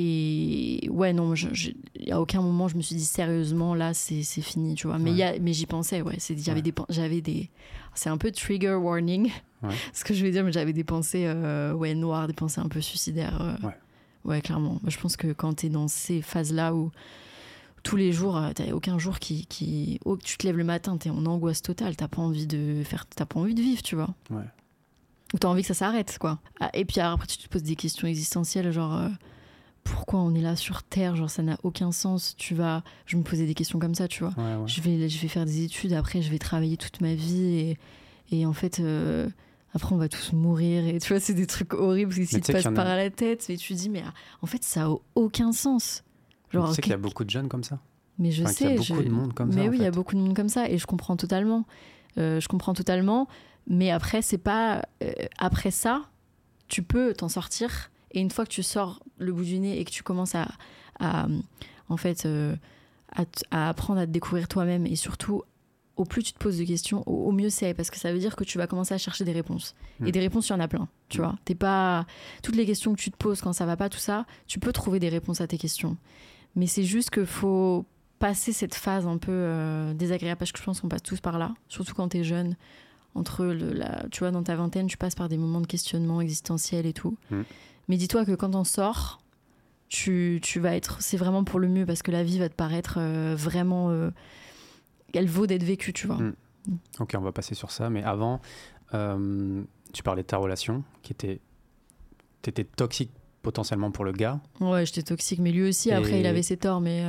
et ouais, non, je- je- à aucun moment je me suis dit sérieusement, là, c'est fini, tu vois. Mais, il y a- mais j'y pensais, ouais. c'est- J'avais Ouais. des, des. C'est un peu trigger warning, Ouais. ce que je veux dire, mais j'avais des pensées euh, ouais, noires, des pensées un peu suicidaires. euh. Ouais. Clairement. Moi, je pense que quand tu es dans ces phases-là où tous les jours, euh, t'as aucun jour qui, qui... Oh, tu te lèves le matin, t'es en angoisse totale, t'as pas envie de faire, t'as pas envie de vivre, tu vois. Ouais. Ou t'as envie que ça s'arrête, quoi. Ah, et puis après, tu te poses des questions existentielles, genre euh, pourquoi on est là sur Terre, genre ça n'a aucun sens. Tu vas, je me posais des questions comme ça, tu vois. Je vais, je vais faire des études, après je vais travailler toute ma vie et, et en fait, euh, après on va tous mourir et tu vois, c'est des trucs horribles qui te passent par la tête. Et tu dis, mais en fait, ça a aucun sens. Genre, tu sais qu'il y a beaucoup de jeunes comme ça? Mais je sais. Il y a beaucoup de monde comme ça. Mais oui, il y a beaucoup de monde comme ça et je comprends totalement. Euh, je comprends totalement. Mais après, c'est pas. Euh, après ça, tu peux t'en sortir. Et une fois que tu sors le bout du nez et que tu commences à. en fait. Euh, à, apprendre à te découvrir toi-même et surtout au plus tu te poses de questions, au, mieux c'est parce que ça veut dire que tu vas commencer à chercher des réponses. Et mm. des réponses, il y en a plein, tu mm. vois. T'es pas toutes les questions que tu te poses quand ça va pas, tout ça, tu peux trouver des réponses à tes questions. Mais c'est juste qu'il faut passer cette phase un peu euh, désagréable parce que je pense qu'on passe tous par là, surtout quand tu es jeune. Entre le, la, tu vois, dans ta vingtaine, tu passes par des moments de questionnement existentiel et tout. Mm. Mais dis-toi que quand on sort, tu, tu vas être, c'est vraiment pour le mieux parce que la vie va te paraître euh, vraiment, euh, elle vaut d'être vécue, tu vois. Mm. Ok, on va passer sur ça. Mais avant, tu parlais de ta relation qui était, t'étais toxique potentiellement pour le gars. Ouais, j'étais toxique, mais lui aussi. Après, il avait ses torts, mais.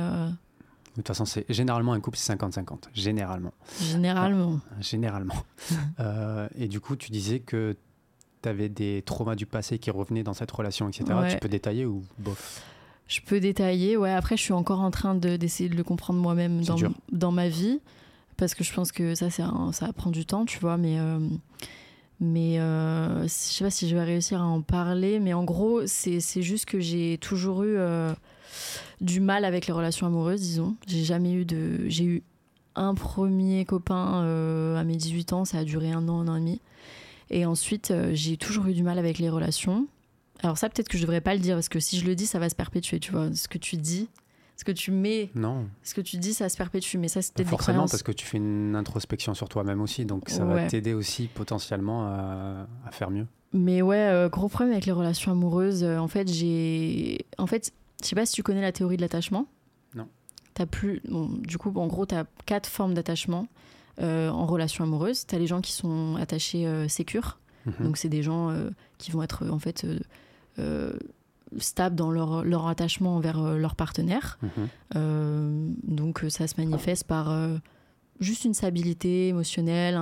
De toute façon, c'est généralement un couple, c'est 50-50. Généralement. Généralement. Euh, généralement. Euh, et du coup, tu disais que tu avais des traumas du passé qui revenaient dans cette relation, etc. Tu peux détailler ou bof Je peux détailler, ouais. Après, je suis encore en train d'essayer de, le comprendre moi-même dans, dans ma vie. Parce que je pense que ça, un, ça prend du temps, tu vois. Mais. Euh, mais euh, je sais pas si je vais réussir à en parler, mais en gros, c'est juste que j'ai toujours eu du mal avec les relations amoureuses, disons. J'ai jamais eu de. J'ai eu un premier copain euh, à mes 18 ans, ça a duré un an, un an et demi. Et ensuite, euh, j'ai toujours eu du mal avec les relations. Alors, ça, peut-être que je devrais pas le dire, parce que si je le dis, ça va se perpétuer, tu vois. Ce que tu dis, ce que tu mets. Non. Ce que tu dis, ça se perpétue. Mais ça, c'était Forcément, parce que tu fais une introspection sur toi-même aussi. Donc, ça va t'aider aussi potentiellement à, faire mieux. Mais ouais, euh, gros problème avec les relations amoureuses. en fait, j'ai. En fait, je sais pas si tu connais la théorie de l'attachement. Non. As plus, du coup, en gros, tu as quatre formes d'attachement euh, en relation amoureuse. Tu as les gens qui sont attachés euh, sécures. Mhm. Donc, c'est des gens euh, qui vont être en fait stables dans leur, leur attachement envers leur partenaire. Mhm. donc, ça se manifeste par juste une stabilité émotionnelle,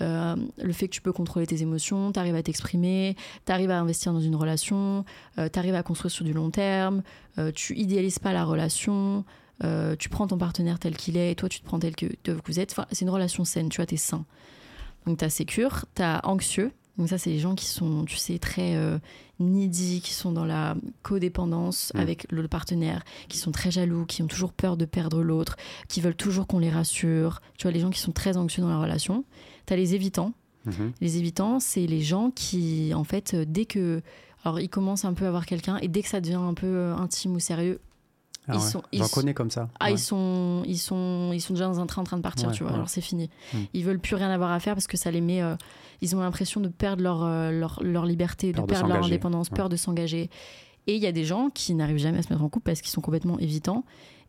euh, le fait que tu peux contrôler tes émotions, tu arrives à t'exprimer, tu arrives à investir dans une relation, euh, tu arrives à construire sur du long terme, euh, tu idéalises pas la relation, tu prends ton partenaire tel qu'il est et toi tu te prends tel que, vous êtes. Enfin, c'est une relation saine, tu vois, tu es sain. Donc tu as sécure, tu as anxieux, donc ça, c'est les gens qui sont, tu sais, très euh, needy, qui sont dans la codépendance mm. avec le partenaire, qui sont très jaloux, qui ont toujours peur de perdre l'autre, qui veulent toujours qu'on les rassure. Tu vois, les gens qui sont très anxieux dans la relation. Tu as les évitants. Mm-hmm. Les évitants, c'est les gens qui, en fait, euh, dès que... Alors, ils commencent un peu à voir quelqu'un et dès que ça devient un peu euh, intime ou sérieux, ah J'en connais comme ça. Ah, ils, sont, ils, sont, ils sont déjà dans un train en train de partir, tu vois. Alors c'est fini. Mm. Ils veulent plus rien avoir à faire parce que ça les met ils ont l'impression de perdre leur, euh, leur, leur liberté, de perdre leur indépendance, peur de s'engager. Et il y a des gens qui n'arrivent jamais à se mettre en couple parce qu'ils sont complètement évitants.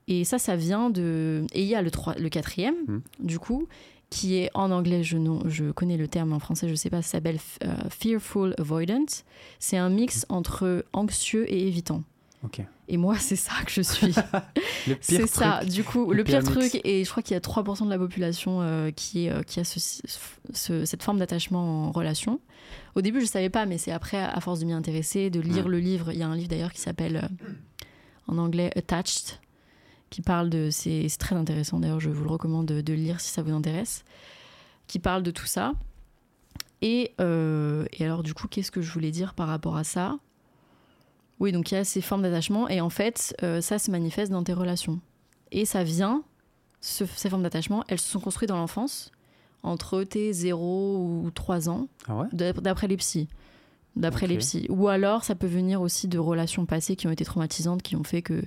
Et ça, ça vient de. Et il y a le, 3, le quatrième, hmm. du coup, qui est en anglais, je, non, je connais le terme en français, je sais pas, ça s'appelle euh, Fearful Avoidance. C'est un mix entre anxieux et évitant. Et moi, c'est ça que je suis. c'est ça. Du coup, le, pire, truc, et je crois qu'il y a 3% de la population euh, qui, euh, qui a cette forme d'attachement en relation. Au début, je ne savais pas, mais c'est après, à force de m'y intéresser, de lire le livre. Il y a un livre d'ailleurs qui s'appelle, euh, en anglais, Attached, qui parle de. C'est très intéressant d'ailleurs, je vous le recommande de, le lire si ça vous intéresse. Qui parle de tout ça. Et, et alors, du coup, qu'est-ce que je voulais dire par rapport à ça? Oui, donc il y a ces formes d'attachement et en fait, euh, ça se manifeste dans tes relations. Et ça vient, ces formes d'attachement, elles se sont construites dans l'enfance, entre tes 0 ou 3 ans, ah d'après les psys. D'après les psys. Ou alors, ça peut venir aussi de relations passées qui ont été traumatisantes, qui ont fait que.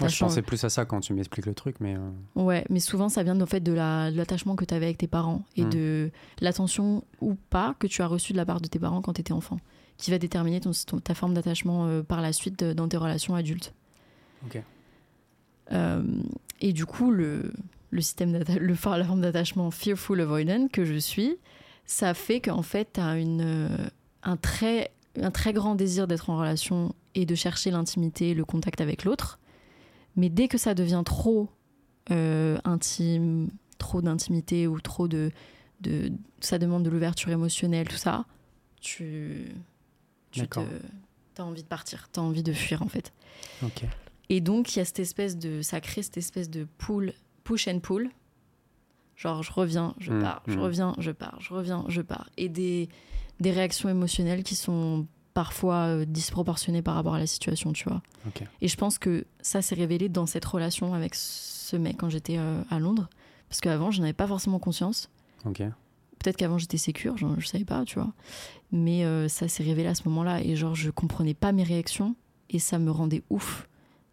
Moi, je pensais plus à ça quand tu m'expliques le truc, mais. Euh, ouais, mais souvent, ça vient en fait de l'attachement que tu avais avec tes parents et hmm. de l'attention ou pas que tu as reçue de la part de tes parents quand tu étais enfant qui va déterminer ton, ta forme d'attachement euh, par la suite dans tes relations adultes. Euh, et du coup, le, le système le, la forme d'attachement fearful avoidant que je suis, ça fait qu'en fait, tu as une, euh, un, très, un très grand désir d'être en relation et de chercher l'intimité, le contact avec l'autre. Mais dès que ça devient trop euh, intime, trop d'intimité ou trop de, de, ça demande de l'ouverture émotionnelle, tout ça, tu, tu te, as envie de partir, tu as envie de fuir en fait. Et donc il y a cette espèce de, ça crée cette espèce de pool, push and pull. Genre je reviens, je Mm, pars, je mm. reviens, je pars, je reviens, je pars. Et des, des réactions émotionnelles qui sont parfois euh, disproportionnées par rapport à la situation, tu vois. Et je pense que ça s'est révélé dans cette relation avec ce mec quand j'étais euh, à Londres. Parce qu'avant, je n'avais pas forcément conscience. Ok. Peut-être qu'avant, j'étais sécure, je, je savais pas, tu vois. Mais euh, ça s'est révélé à ce moment-là. Et genre, je comprenais pas mes réactions. Et ça me rendait ouf.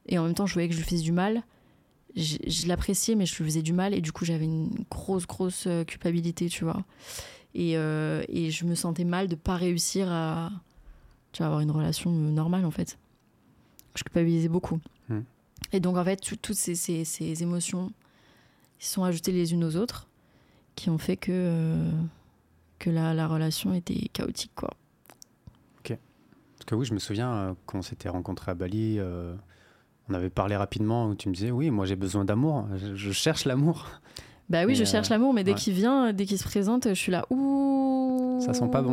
Et en même temps, je voyais que je lui faisais du mal. Je, je l'appréciais, mais je lui faisais du mal. Et du coup, j'avais une grosse, grosse euh, culpabilité, tu vois. Et, euh, et je me sentais mal de pas réussir à tu vois, avoir une relation normale, en fait. Je culpabilisais beaucoup. Hmm. Et donc, en fait, tout- toutes ces, ces- ces émotions sont ajoutées les unes aux autres qui ont fait que, euh, que la, la relation était chaotique, quoi. Parce que oui, je me souviens euh, quand on s'était rencontrés à Bali, euh, on avait parlé rapidement où tu me disais oui, moi j'ai besoin d'amour, je, je cherche l'amour. Bah oui, Mais, je euh, cherche l'amour, mais dès ouais. qu'il vient, dès qu'il se présente, je suis là, ouh. Ça sent pas bon.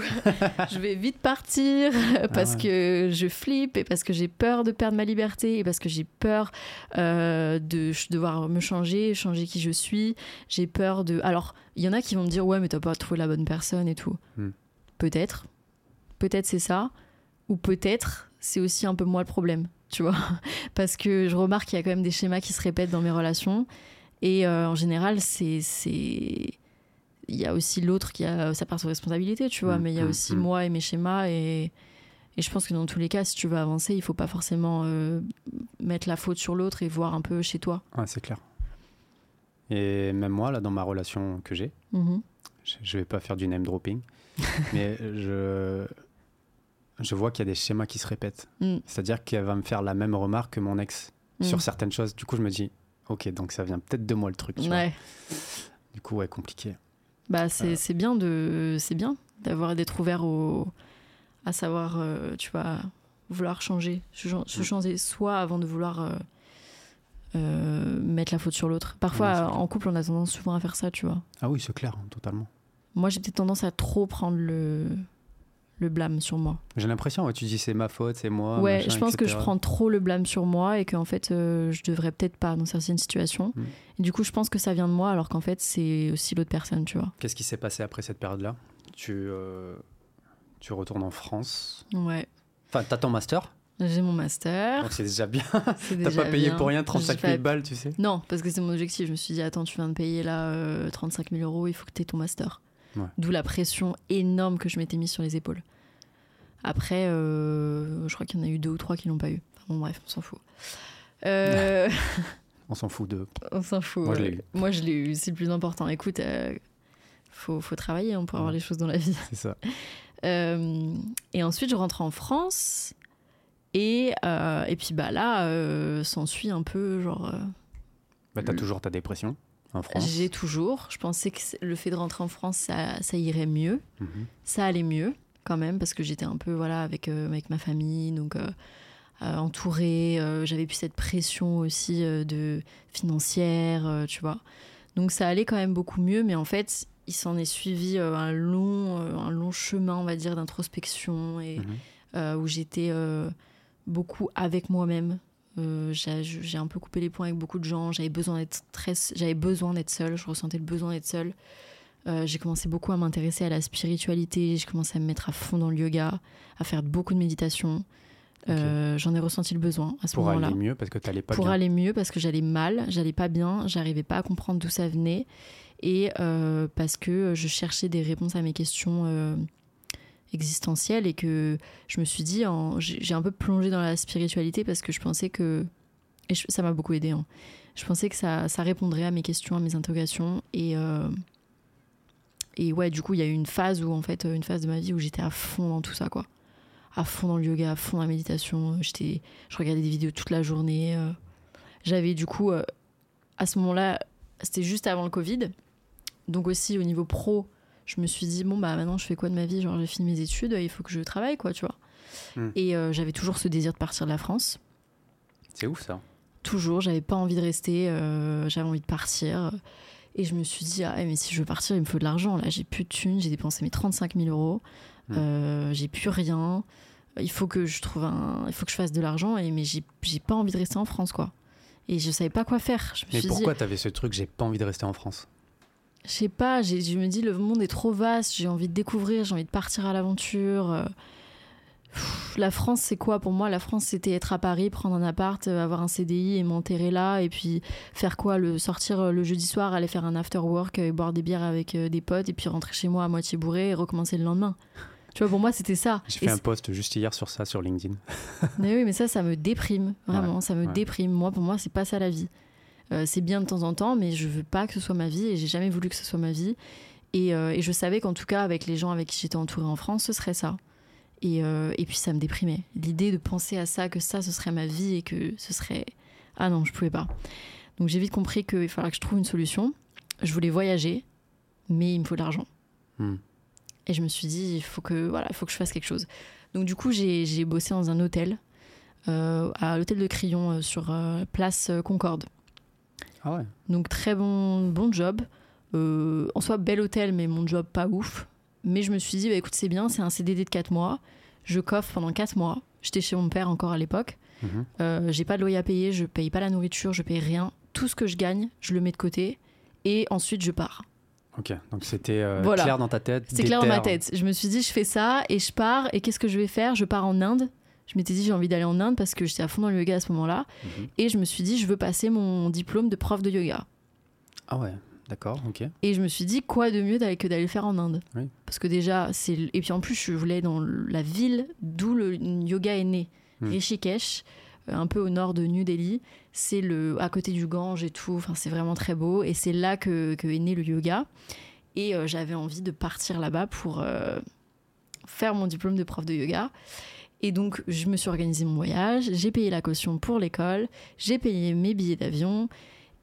je vais vite partir parce ouais. que je flippe et parce que j'ai peur de perdre ma liberté et parce que j'ai peur euh, de devoir me changer, changer qui je suis. J'ai peur de. Alors, il y en a qui vont me dire, ouais, mais t'as pas trouvé la bonne personne et tout. Hmm. Peut-être. Peut-être c'est ça. Ou peut-être c'est aussi un peu moi le problème, tu vois. Parce que je remarque qu'il y a quand même des schémas qui se répètent dans mes relations. Et euh, en général, c'est. Il y a aussi l'autre qui a sa part de responsabilité, tu vois. Mm, mais il y a mm, aussi mm. moi et mes schémas. Et, et je pense que dans tous les cas, si tu veux avancer, il faut pas forcément euh, mettre la faute sur l'autre et voir un peu chez toi. Ouais, c'est clair. Et même moi, là, dans ma relation que j'ai, Mhm. je, je vais pas faire du name dropping, mais je, je vois qu'il y a des schémas qui se répètent. C'est-à-dire qu'elle va me faire la même remarque que mon ex sur certaines choses. Du coup, je me dis, ok, donc ça vient peut-être de moi le truc. tu vois. Ouais. Du coup, ouais, compliqué. Bah, c'est Euh. c'est bien de c'est bien d'avoir d'être ouvert au à savoir euh, tu vois vouloir changer se, Mm. changer soi avant de vouloir euh, mettre la faute sur l'autre. Parfois Ouais, en couple on a tendance souvent à faire ça, tu vois. Ah oui, c'est clair, totalement. Moi j'ai peut-être tendance à trop prendre le le blâme sur moi. J'ai l'impression, ouais, tu dis c'est ma faute, c'est moi. ouais, machin, je pense que je prends trop le blâme sur moi et qu'en fait euh, je devrais peut-être pas dans certaines situations. Mm. Et du coup je pense que ça vient de moi alors qu'en fait c'est aussi l'autre personne, tu vois. Qu'est-ce qui s'est passé après cette période-là? Tu, euh, tu retournes en France? Ouais. Enfin, t'as ton master, J'ai mon master. donc c'est déjà bien. T'as pas payé bien. pour rien J'ai 35 pas 000 balles, tu sais? Non, parce que c'est mon objectif. Je me suis dit, attends, tu viens de payer là euh, 35 000 euros, il faut que tu aies ton master. Ouais. D'où la pression énorme que je m'étais mise sur les épaules. Après, euh, je crois qu'il y en a eu deux ou trois qui l'ont pas eu. Enfin, bon, bref, on s'en fout. Euh, On s'en fout de. on s'en fout. Moi, je l'ai eu. Moi, je l'ai eu. C'est le plus important. Écoute, euh, faut, faut travailler hein, pour avoir les choses dans la vie. C'est ça. Euh, et ensuite, je rentre en France. Et, et puis bah là, s'ensuit un peu genre. Bah, t'as Le- toujours ta dépression en France. J'ai toujours. Je pensais que le fait de rentrer en France, ça, ça irait mieux. Mhm. Ça allait mieux quand même parce que j'étais un peu voilà avec euh, avec ma famille, donc euh, euh, entourée. J'avais plus cette pression aussi de financière, tu vois. Donc ça allait quand même beaucoup mieux, mais en fait, il s'en est suivi un long un long chemin, on va dire, d'introspection et Mhm. où j'étais beaucoup avec moi-même. Euh, j'ai un peu coupé les points avec beaucoup de gens. J'avais besoin d'être très, j'avais besoin d'être seule. Je ressentais le besoin d'être seule. Euh, j'ai commencé beaucoup à m'intéresser à la spiritualité. J'ai commencé à me mettre à fond dans le yoga, à faire beaucoup de méditation. Euh, J'en ai ressenti le besoin à ce Pour moment-là aller mieux parce que t'allais pas pour bien. aller mieux parce que j'allais mal, j'allais pas bien, j'arrivais pas à comprendre d'où ça venait et parce que je cherchais des réponses à mes questions existentielles et que je me suis dit, j'ai un peu plongé dans la spiritualité parce que je pensais que et ça m'a beaucoup aidé. hein. Je pensais que ça, ça répondrait à mes questions, à mes interrogations et euh, et ouais, du coup, il y a eu une phase où en fait, une phase de ma vie où j'étais à fond dans tout ça quoi à fond dans le yoga, à fond dans la méditation. J'étais, je regardais des vidéos toute la journée. euh. J'avais du coup, euh, à ce moment-là, c'était juste avant le Covid. Donc aussi au niveau pro, je me suis dit, bon, bah maintenant je fais quoi de ma vie? Genre j'ai fini mes études, il faut que je travaille, quoi, tu vois. Hmm. Et euh, j'avais toujours ce désir de partir de la France. C'est ouf ça. Toujours, j'avais pas envie de rester, euh, j'avais envie de partir. Et je me suis dit, ah, mais si je veux partir, il me faut de l'argent. Là, j'ai plus de thunes, j'ai dépensé mes 35 000 euros, hmm. j'ai plus rien. Il faut que je trouve un, il faut que je fasse de l'argent. Et mais j'ai pas envie de rester en France, quoi. Et je savais pas quoi faire. Je me mais pourquoi tu avais ce truc, j'ai pas envie de rester en France? Je sais pas, je me dis le monde est trop vaste, j'ai envie de découvrir, j'ai envie de partir à l'aventure. Euh. la France, c'est quoi pour moi? La France, c'était être à Paris, prendre un appart, euh, avoir un CDI et m'enterrer là, et puis faire quoi? Le, Sortir euh, le jeudi soir, aller faire un after work, et boire des bières avec des potes, et puis rentrer chez moi à moitié bourré et recommencer le lendemain. Tu vois, pour moi, c'était ça. J'ai fait un post juste hier sur ça sur LinkedIn. mais oui, mais ça, ça me déprime, vraiment, ça me déprime. Moi, pour moi, c'est pas ça la vie. Euh, c'est bien de temps en temps, mais je veux pas que ce soit ma vie et j'ai jamais voulu que ce soit ma vie. Et, euh, je savais qu'en tout cas, avec les gens avec qui j'étais entourée en France, ce serait ça. Et, euh, et puis ça me déprimait. L'idée de penser à ça, que ça, ce serait ma vie et que ce serait. Ah non, je pouvais pas. Donc j'ai vite compris qu'il fallait que je trouve une solution. Je voulais voyager, mais il me faut de l'argent. Hmm. Et je me suis dit, il faut que, voilà, il faut que je fasse quelque chose. Donc du coup, j'ai bossé dans un hôtel, à l'hôtel de Crillon, sur place Concorde. Ah Donc très bon, bon job. Euh, en soi, bel hôtel, mais mon job pas ouf. Mais je me suis dit, bah, écoute, c'est bien, c'est un CDD de 4 mois. Je coffre pendant 4 mois. J'étais chez mon père encore à l'époque. Mhm. Euh, j'ai pas de loyer à payer, je paye pas la nourriture, je paye rien. Tout ce que je gagne, je le mets de côté. Et ensuite, je pars. Ok, donc c'était euh, clair dans ta tête. C'est clair dans ma tête. Je me suis dit, je fais ça et je pars. Et qu'est-ce que je vais faire? Je pars en Inde. Je m'étais dit j'ai envie d'aller en Inde parce que j'étais à fond dans le yoga à ce moment-là. Mhm. Et je me suis dit je veux passer mon diplôme de prof de yoga. Ah ouais, d'accord, ok. Et je me suis dit quoi de mieux que d'aller le faire en Inde Parce que déjà, c'est. Et puis en plus, je voulais dans la ville d'où le yoga est né, hmm. Rishikesh, euh, un peu au nord de New Delhi. C'est le à côté du Gange et tout. Enfin, c'est vraiment très beau. Et c'est là que, que, est né le yoga. Et euh, j'avais envie de partir là-bas pour euh, faire mon diplôme de prof de yoga. Et donc, je me suis organisé mon voyage, j'ai payé la caution pour l'école, j'ai payé mes billets d'avion.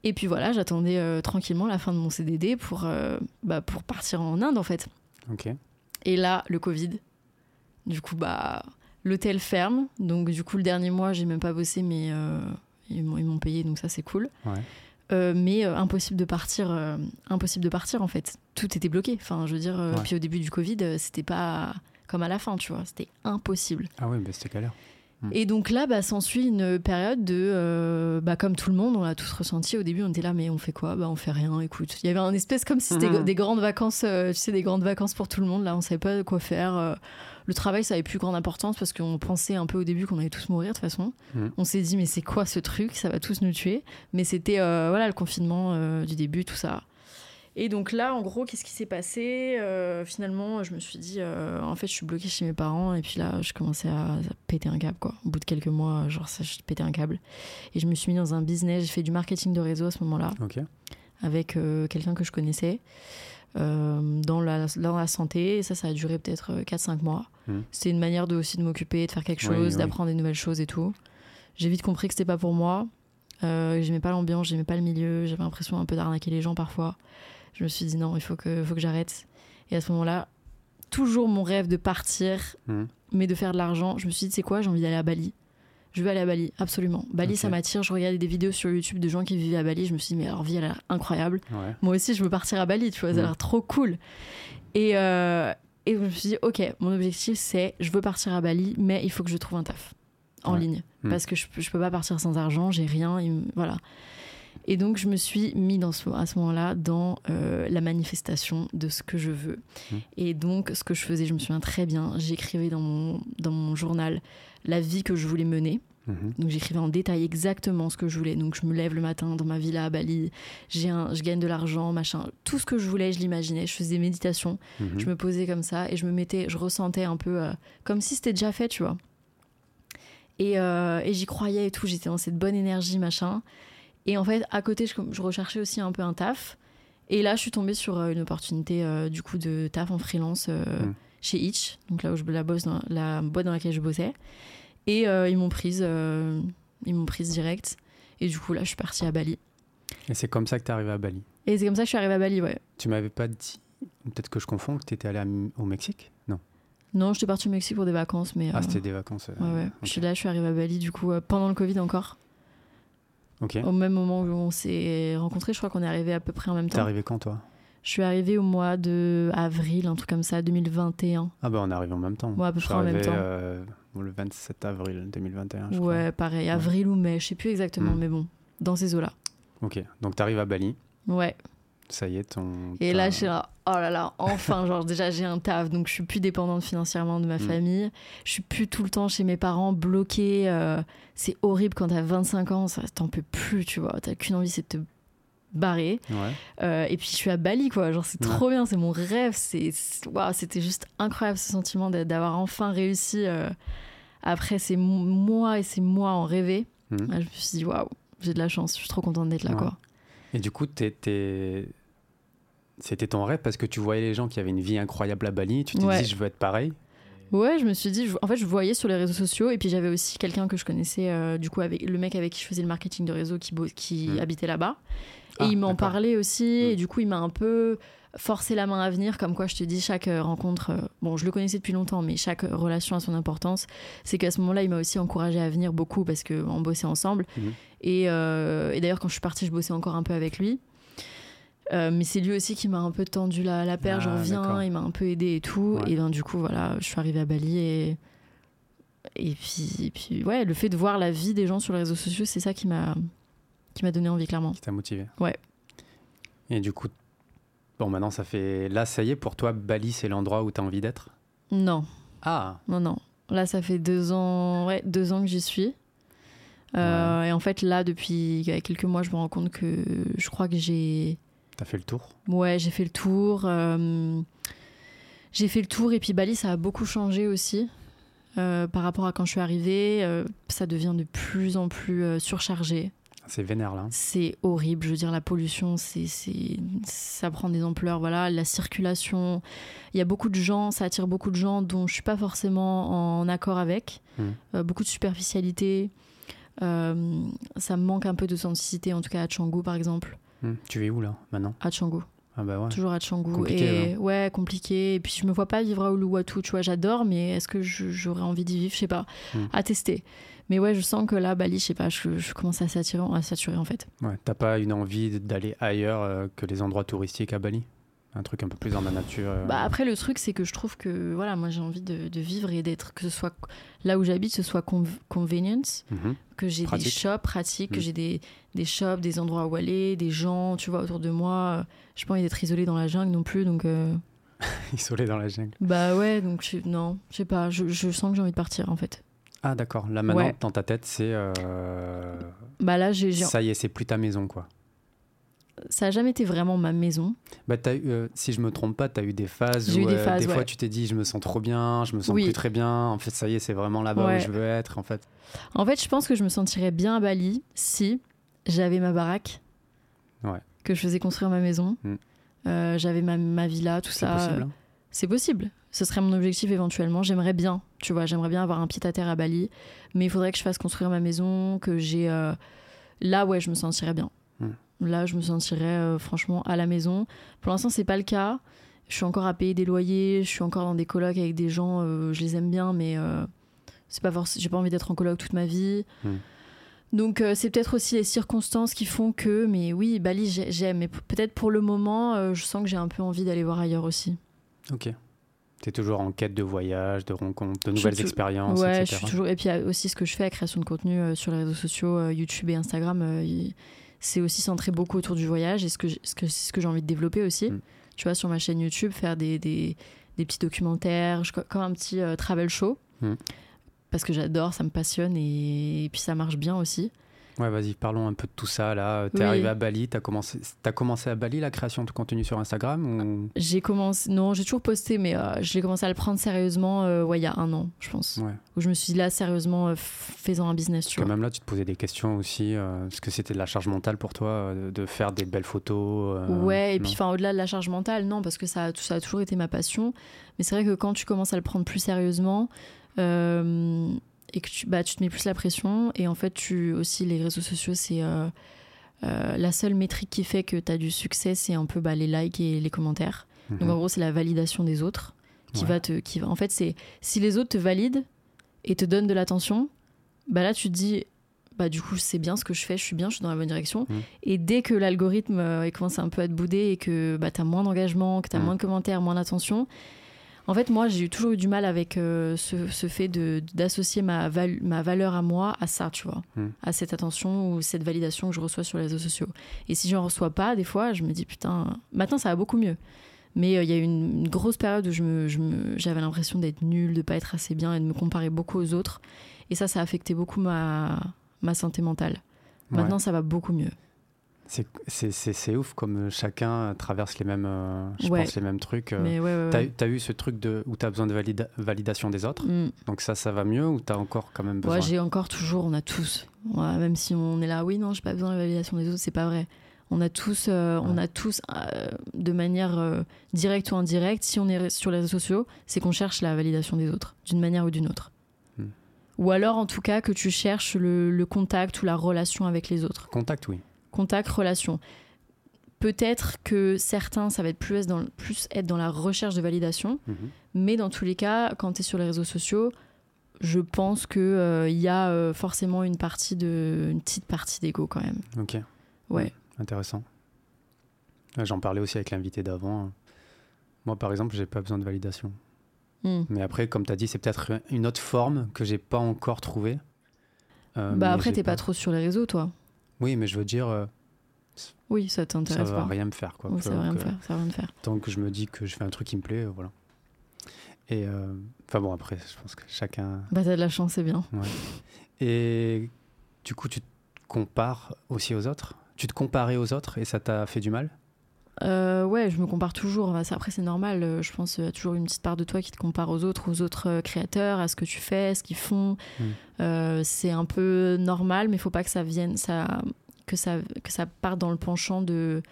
Et puis voilà, j'attendais euh, tranquillement la fin de mon CDD pour, euh, bah, pour partir en Inde, en fait. Ok. Et là, le Covid. Du coup, bah, l'hôtel ferme. Donc, du coup, le dernier mois, j'ai même pas bossé, mais euh, ils m'ont payé, donc ça, c'est cool. Ouais. mais impossible de partir impossible de partir en fait tout était bloqué enfin je veux dire puis au début du covid c'était pas comme à la fin, tu vois. C'était impossible. Ah oui, bah, c'était galère. Hmm. Et donc là, bah, s'ensuit une période de, euh, bah, comme tout le monde, on l'a tous ressenti. Au début, on était là, mais on fait quoi? Bah, on fait rien. Écoute, il y avait un espèce comme si c'était hmm. des grandes vacances, euh, tu sais, des grandes vacances pour tout le monde. Là, on savait pas quoi faire. Euh. le travail, ça avait plus grande importance parce qu'on pensait un peu au début qu'on allait tous mourir de toute façon. Hmm. On s'est dit, mais c'est quoi ce truc? Ça va tous nous tuer. Mais c'était, voilà, le confinement du début, tout ça. Et donc là, en gros, qu'est-ce qui s'est passé euh, Finalement, je me suis dit, euh, en fait, je suis bloquée chez mes parents. Et puis là, je commençais à, péter un câble, quoi. Au bout de quelques mois, genre, ça, je pétais un câble. Et je me suis mis dans un business. J'ai fait du marketing de réseau à ce moment-là. Avec euh, quelqu'un que je connaissais. dans, la, dans la santé. Et ça, ça a duré peut-être 4-5 mois. Mmh. C'était une manière de, aussi de m'occuper, de faire quelque chose, d'apprendre des nouvelles choses et tout. J'ai vite compris que c'était pas pour moi. j'aimais pas l'ambiance, j'aimais pas le milieu. J'avais l'impression un peu d'arnaquer les gens parfois je me suis dit non, il faut que, faut que j'arrête. Et à ce moment-là, toujours mon rêve de partir, hmm. mais de faire de l'argent, je me suis dit, c'est quoi, j'ai envie d'aller à Bali. Je veux aller à Bali, absolument. Bali, ça m'attire. Je regardais des vidéos sur YouTube de gens qui vivaient à Bali. Je me suis dit, mais leur vie, elle a l'air incroyable. Moi aussi, je veux partir à Bali, tu vois, ça a hmm. l'air trop cool. Et, euh, et je me suis dit, ok, mon objectif, c'est, je veux partir à Bali, mais il faut que je trouve un taf en ligne. Hmm. Parce que je, je peux pas partir sans argent, j'ai rien. voilà. Et donc, je me suis mis dans ce, à ce moment-là dans euh, la manifestation de ce que je veux. Mmh. Et donc, ce que je faisais, je me souviens très bien, j'écrivais dans mon, dans mon journal la vie que je voulais mener. Mmh. Donc j'écrivais en détail exactement ce que je voulais. Donc je me lève le matin dans ma villa à Bali, un, je gagne de l'argent, machin. Tout ce que je voulais, je l'imaginais. Je faisais des méditations, mmh. je me posais comme ça et je me mettais, je ressentais un peu euh, comme si c'était déjà fait, tu vois. Et, euh, et j'y croyais et tout, j'étais dans cette bonne énergie, machin. Et en fait, à côté, je, recherchais aussi un peu un taf. Et là, je suis tombée sur euh, une opportunité euh, du coup de taf en freelance euh, hmm. chez Itch, donc là où je la bosse dans la boîte dans laquelle je bossais. Et ils m'ont prise, ils m'ont prise direct. Et du coup, là, je suis partie à Bali. Et c'est comme ça que tu es arrivée à Bali? Et c'est comme ça que je suis arrivée à Bali, ouais. Tu m'avais pas dit, peut-être que je confonds, que tu étais allée au Mexique? Non. Non, j'étais partie au Mexique pour des vacances, mais. Ah, c'était des vacances. Ouais. Je suis là, je suis arrivée à Bali, du coup, pendant le Covid encore. Ok. Au même moment où on s'est rencontrés, je crois qu'on est arrivé à peu près en même T'es temps. arrivé quand, toi? Je suis arrivée au mois de avril, un truc comme ça, 2021. Ah, bah, on est arrivé en même temps. Ouais, à peu Je près en même temps. euh, le 27 avril 2021, je crois. Ouais, pareil, avril ou mai, je sais plus exactement, Mm. mais bon, dans ces eaux-là. Ok. Donc, t'arrives à Bali. Ouais. Ça y est, ton. Et là, je suis là, oh là là, enfin, genre déjà j'ai un taf, donc je suis plus dépendante financièrement de ma Mm. famille. Je suis plus tout le temps chez mes parents, bloquée. euh, c'est horrible quand t'as 25 ans, ça t'en peux plus, tu vois. T'as qu'une envie, c'est de te barrer. Ouais. Euh, et puis je suis à Bali, quoi. Genre, c'est Ouais. trop bien, c'est mon rêve. C'est, waouh, c'était juste incroyable ce sentiment d'a- d'avoir enfin réussi. euh, après ces mo- mois et ces mois en rêver, Mhm. je me suis dit, waouh, j'ai de la chance, je suis trop contente d'être là, Ouais. quoi. Et du coup, t'es- c'était ton rêve parce que tu voyais les gens qui avaient une vie incroyable à Bali. Tu t'es Ouais. dit, je veux être pareil? Ouais, je me suis dit, je- en fait, je voyais sur les réseaux sociaux, et puis j'avais aussi quelqu'un que je connaissais, euh, du coup, avec le mec avec qui je faisais le marketing de réseau qui, Mm. habitait là-bas. Et Ah, il m'en parlait aussi, Mm. et du coup, il m'a un peu forcé la main à venir, comme quoi je te dis, chaque euh, rencontre, euh, bon, je le connaissais depuis longtemps, mais chaque relation a son importance. C'est qu'à ce moment-là, il m'a aussi encouragé à venir beaucoup parce qu'on bossait ensemble. Mhm. Et, euh, et d'ailleurs, quand je suis partie, je bossais encore un peu avec lui. Euh, mais c'est lui aussi qui m'a un peu tendu la, la perche, Ah, genre viens, il m'a un peu aidé et tout. Ouais. Et ben du coup, voilà, je suis arrivée à Bali et. Et puis, et puis, ouais, le fait de voir la vie des gens sur les réseaux sociaux, c'est ça qui m'a qui m'a donné envie, clairement. Qui t'a motivé. Ouais. Et du coup, bon, maintenant, ça fait. Là, ça y est, pour toi, Bali, c'est l'endroit où t'as envie d'être? Non, Ah non, non. Là, ça fait deux ans, ouais, deux ans que j'y suis. Euh, Et en fait, là, depuis quelques mois, je me rends compte que je crois que j'ai. T'as fait le tour Ouais, j'ai fait le tour. euh, J'ai fait le tour et puis Bali, ça a beaucoup changé aussi euh, par rapport à quand je suis arrivée. euh, ça devient de plus en plus surchargé. C'est vénère, là. C'est horrible. Je veux dire, la pollution, c'est, c'est, ça prend des ampleurs. Voilà, la circulation. Il y a beaucoup de gens, ça attire beaucoup de gens dont je suis pas forcément en accord avec. Euh, beaucoup de superficialité. Ça me manque un peu d'authenticité, en tout cas à Canggu par exemple. Hmm. Tu es où, là, maintenant? À Canggu. Ah, bah ouais. Toujours à Canggu. Compliqué, et ouais, compliqué. Et puis je me vois pas vivre à Uluwatu, tu vois, j'adore, mais est-ce que j'aurais envie d'y vivre? Je sais pas. Hmm. À tester. Mais ouais, je sens que là, Bali, je sais pas, je, je commence à saturer, à saturer en fait. Ouais. T'as pas une envie d'aller ailleurs euh, que les endroits touristiques à Bali? Un truc un peu plus dans la nature euh, Bah après, le truc, c'est que je trouve que voilà, moi j'ai envie de, de vivre et d'être, que ce soit là où j'habite, ce soit conv- convenience, mhm. que j'ai des shops pratiques, que Mm. j'ai des, des shops, des endroits où aller, des gens, tu vois, autour de moi. J'ai pas envie d'être isolée dans la jungle non plus, donc. euh, Isolé dans la jungle. Bah ouais, donc je- non, je sais pas, je, je sens que j'ai envie de partir en fait. Ah, d'accord. Là, maintenant, Ouais. dans ta tête, c'est. euh, Bah là, j'ai- Ça y est, c'est plus ta maison, quoi. Ça a jamais été vraiment ma maison. Bah, eu, euh, si je me trompe pas, tu as eu des phases où eu des euh, fois tu t'es dit je me sens trop bien, je me sens Oui. plus très bien. En fait, ça y est, c'est vraiment là-bas Ouais. où je veux être. En fait, En fait, je pense que je me sentirais bien à Bali si j'avais ma baraque, Ouais. que je faisais construire ma maison, Mm. euh, j'avais ma, ma villa, tout ça. possible. hein C'est possible. Ce serait mon objectif éventuellement. J'aimerais bien, tu vois, j'aimerais bien avoir un pied à terre à Bali, mais il faudrait que je fasse construire ma maison, que j'ai. Là, ouais, je me sentirais bien. Là, je me sentirais euh, franchement à la maison. Pour l'instant, c'est pas le cas. Je suis encore à payer des loyers, je suis encore dans des colocs avec des gens, euh, je les aime bien, mais euh, c'est pas forcément. J'ai pas envie d'être en coloc toute ma vie. Hmm. Donc euh, c'est peut-être aussi les circonstances qui font que, mais oui, Bali j'ai- j'aime, mais peut-être pour le moment, euh, je sens que j'ai un peu envie d'aller voir ailleurs aussi. Ok. Tu es toujours en quête de voyage, de rencontres, de Je nouvelles expériences, Ouais, je etc. suis toujours. Et puis il y a aussi ce que je fais, la création de contenu euh, sur les réseaux sociaux, YouTube et Instagram, c'est aussi centré beaucoup autour du voyage et ce que j- ce que c'est ce que j'ai envie de développer aussi. Mm. Tu vois, sur ma chaîne YouTube, faire des, des, des petits documentaires, comme un petit euh, travel show. Mm. Parce que j'adore, ça me passionne et, et puis ça marche bien aussi. Ouais, vas-y, parlons un peu de tout ça. Là, tu es Oui. arrivé à Bali, tu as commencé, as commencé à Bali la création de contenu sur Instagram ou... J'ai commencé, non, j'ai toujours posté, mais euh, j'ai commencé à le prendre sérieusement, euh, ouais, il y a un an, je pense. Ouais. Où je me suis dit là, sérieusement, euh, faisant un business, tu Parce vois. même là, tu te posais des questions aussi. euh, Est-ce que c'était de la charge mentale pour toi euh, de, faire des belles photos euh, Ouais, et non? puis enfin au-delà de la charge mentale, non, parce que ça, a- ça a toujours été ma passion. Mais c'est vrai que quand tu commences à le prendre plus sérieusement euh, et que tu, bah, tu te mets plus la pression, et en fait, tu aussi les réseaux sociaux, c'est euh, euh, la seule métrique qui fait que tu as du succès, c'est un peu bah, les likes et les commentaires. Mhm. Donc en gros, c'est la validation des autres. qui Ouais. va te qui va en fait c'est si les autres te valident et te donnent de l'attention bah là tu te dis bah du coup c'est bien ce que je fais je suis bien je suis dans la bonne direction Mm. et dès que l'algorithme euh, commence un peu à te bouder et que bah t'as moins d'engagement que t'as Mm. moins de commentaires moins d'attention en fait moi j'ai toujours eu du mal avec euh, ce, ce fait d'associer ma, val- ma valeur à moi à ça tu vois Mm. à cette attention ou cette validation que je reçois sur les réseaux sociaux et si j'en reçois pas des fois je me dis putain maintenant ça va beaucoup mieux mais euh, il y a eu une, une grosse période où je me- je me- j'avais l'impression d'être nulle, de pas être assez bien et de me comparer beaucoup aux autres. Et ça, ça a affecté beaucoup ma, ma santé mentale. Maintenant, ça va beaucoup mieux. C'est- ouf comme chacun traverse les mêmes, euh, je Ouais. pense, les mêmes trucs. euh. Ouais, ouais, ouais. as eu ce truc de, où tu as besoin de valida- validation des autres, Mm. donc ça, ça va mieux ou tu as encore quand même besoin? Ouais, j'ai encore toujours, on a tous. Même si on est là, oui, non, j'ai pas besoin de validation des autres, c'est pas vrai. On a tous, euh, on a tous euh, de manière euh, directe ou indirecte, si on est sur les réseaux sociaux, c'est qu'on cherche la validation des autres, d'une manière ou d'une autre. Hmm. Ou alors, en tout cas, que tu cherches le, le contact ou la relation avec les autres. Contact, oui. Contact, relation. Peut-être que certains, ça va être plus être dans, plus être dans la recherche de validation, Mhm. mais dans tous les cas, quand tu es sur les réseaux sociaux, je pense qu'il il y a euh, forcément une, partie de, une petite partie d'ego quand même. Ok, Ouais. intéressant. Ouais, J'en parlais aussi avec l'invité d'avant. Moi, par exemple, j'ai pas besoin de validation. Hmm. Mais après, comme tu as dit, c'est peut-être une autre forme que j'ai pas encore trouvée. Euh, bah après, t'es pas trop sur les réseaux, toi. Oui, mais je veux dire, euh, Oui, ça ça t'intéresse va pas. rien me faire. Quoi. Oui, ça va rien me faire. Ça va rien me faire. Tant que je me dis que je fais un truc qui me plaît, euh, voilà. Et euh, enfin bon, après, je pense que chacun. Bah t'as de la chance, c'est bien. Et du coup, tu te compares aussi aux autres? Tu te comparais aux autres et ça t'a fait du mal? Euh, ouais, je me compare toujours. Après, c'est normal. euh, Je pense qu'il y a toujours une petite part de toi qui te compare aux autres, aux autres euh, créateurs, à ce que tu fais, ce qu'ils font. Mm. Euh, c'est un peu normal, mais il faut pas que ça vienne, ça, que ça, que ça parte dans le penchant de,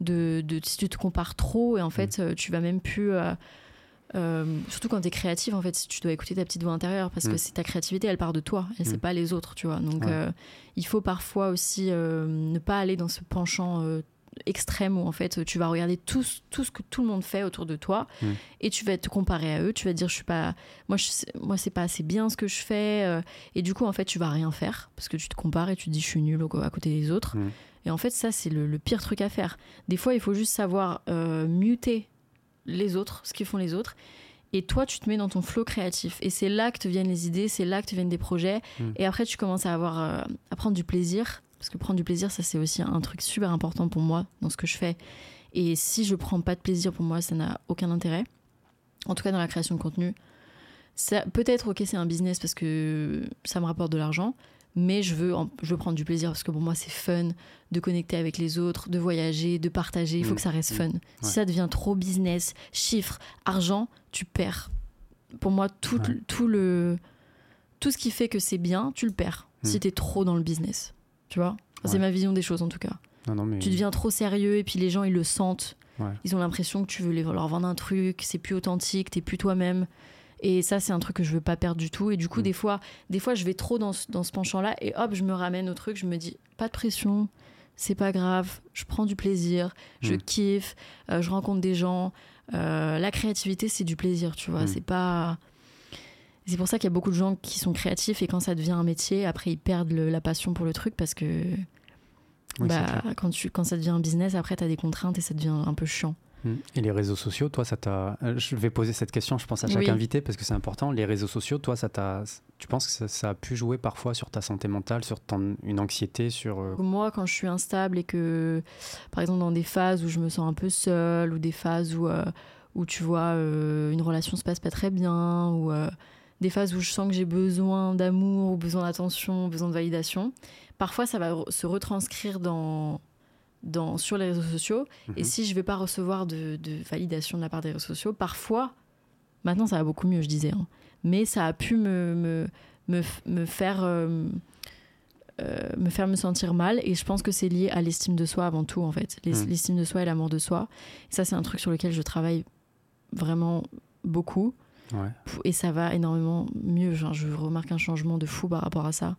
de, de si tu te compares trop et en fait, euh, tu vas même plus. euh, surtout quand tu es créative, en fait, tu dois écouter ta petite voix intérieure parce que Mm. c'est ta créativité, elle part de toi, et c'est Mm. pas les autres, tu vois. Donc, Ouais. il faut parfois aussi ne pas aller dans ce penchant extrême où en fait tu vas regarder tout, ce- tout ce que tout le monde fait autour de toi Mm. et tu vas te comparer à eux. Tu vas dire je suis pas moi je, moi c'est pas assez bien ce que je fais euh, et du coup en fait tu vas rien faire parce que tu te compares et tu te dis je suis nul à côté des autres. Mm. et en fait ça c'est le, le pire truc à faire. Des fois il faut juste savoir euh, muter les autres ce qu'ils font les autres. Et toi tu te mets dans ton flot créatif. Et c'est là que te viennent les idées c'est là que te viennent des projets. Mm. et après tu commences à avoir euh, à prendre du plaisir parce que prendre du plaisir ça c'est aussi un truc super important pour moi dans ce que je fais et si je prends pas de plaisir pour moi ça n'a aucun intérêt en tout cas dans la création de contenu peut-être ok c'est un business parce que ça me rapporte de l'argent mais je veux, en- je veux prendre du plaisir parce que pour moi c'est fun de connecter avec les autres, de voyager, de partager. Il faut Mm. que ça reste Mm. fun. Ouais. Si ça devient trop business, chiffres, argent, tu perds. Pour moi, tout, Ouais. tout le tout ce qui fait que c'est bien, tu le perds. Mm. Si t'es trop dans le business, tu vois. C'est Ouais. ma vision des choses en tout cas. Non, non, mais. Tu deviens trop sérieux et puis les gens ils le sentent. Ouais. Ils ont l'impression que tu veux les- leur vendre un truc, c'est plus authentique, t'es plus toi-même. Et ça, c'est un truc que je veux pas perdre du tout. Et du coup, Mm. des fois, des fois, je vais trop dans ce, dans ce penchant-là et hop, je me ramène au truc. Je me dis, pas de pression, c'est pas grave. Je prends du plaisir, je Mm. kiffe, euh, je rencontre des gens. Euh, la créativité, c'est du plaisir, tu vois. Mm. C'est pas. C'est pour ça qu'il y a beaucoup de gens qui sont créatifs et quand ça devient un métier, après ils perdent le- la passion pour le truc parce que Oui, bah, quand, tu, quand ça devient un business, après tu as des contraintes et ça devient un peu chiant. Mm. Et les réseaux sociaux, toi, ça t'a. euh, Je vais poser cette question, je pense, à chaque Oui. invité parce que c'est important. Les réseaux sociaux, toi, ça t'a. Tu penses que ça, ça a pu jouer parfois sur ta santé mentale, sur ton... une anxiété, sur. euh, Moi, quand je suis instable et que, par exemple, dans des phases où je me sens un peu seule ou des phases où, euh, où tu vois, euh, une relation se passe pas très bien ou euh, des phases où je sens que j'ai besoin d'amour ou besoin d'attention, besoin de validation, parfois ça va se retranscrire dans, dans, sur les réseaux sociaux. Et mhm. si je vais pas recevoir de, de validation de la part des réseaux sociaux, parfois, maintenant ça va beaucoup mieux, je disais, hein, mais ça a pu me, me, me, f- me faire. euh, euh, me faire me sentir mal et je pense que c'est lié à l'estime de soi avant tout en fait Mm. l'estime de soi et l'amour de soi et ça c'est un truc sur lequel je travaille vraiment beaucoup Ouais. et ça va énormément mieux Genre, je remarque un changement de fou par rapport à ça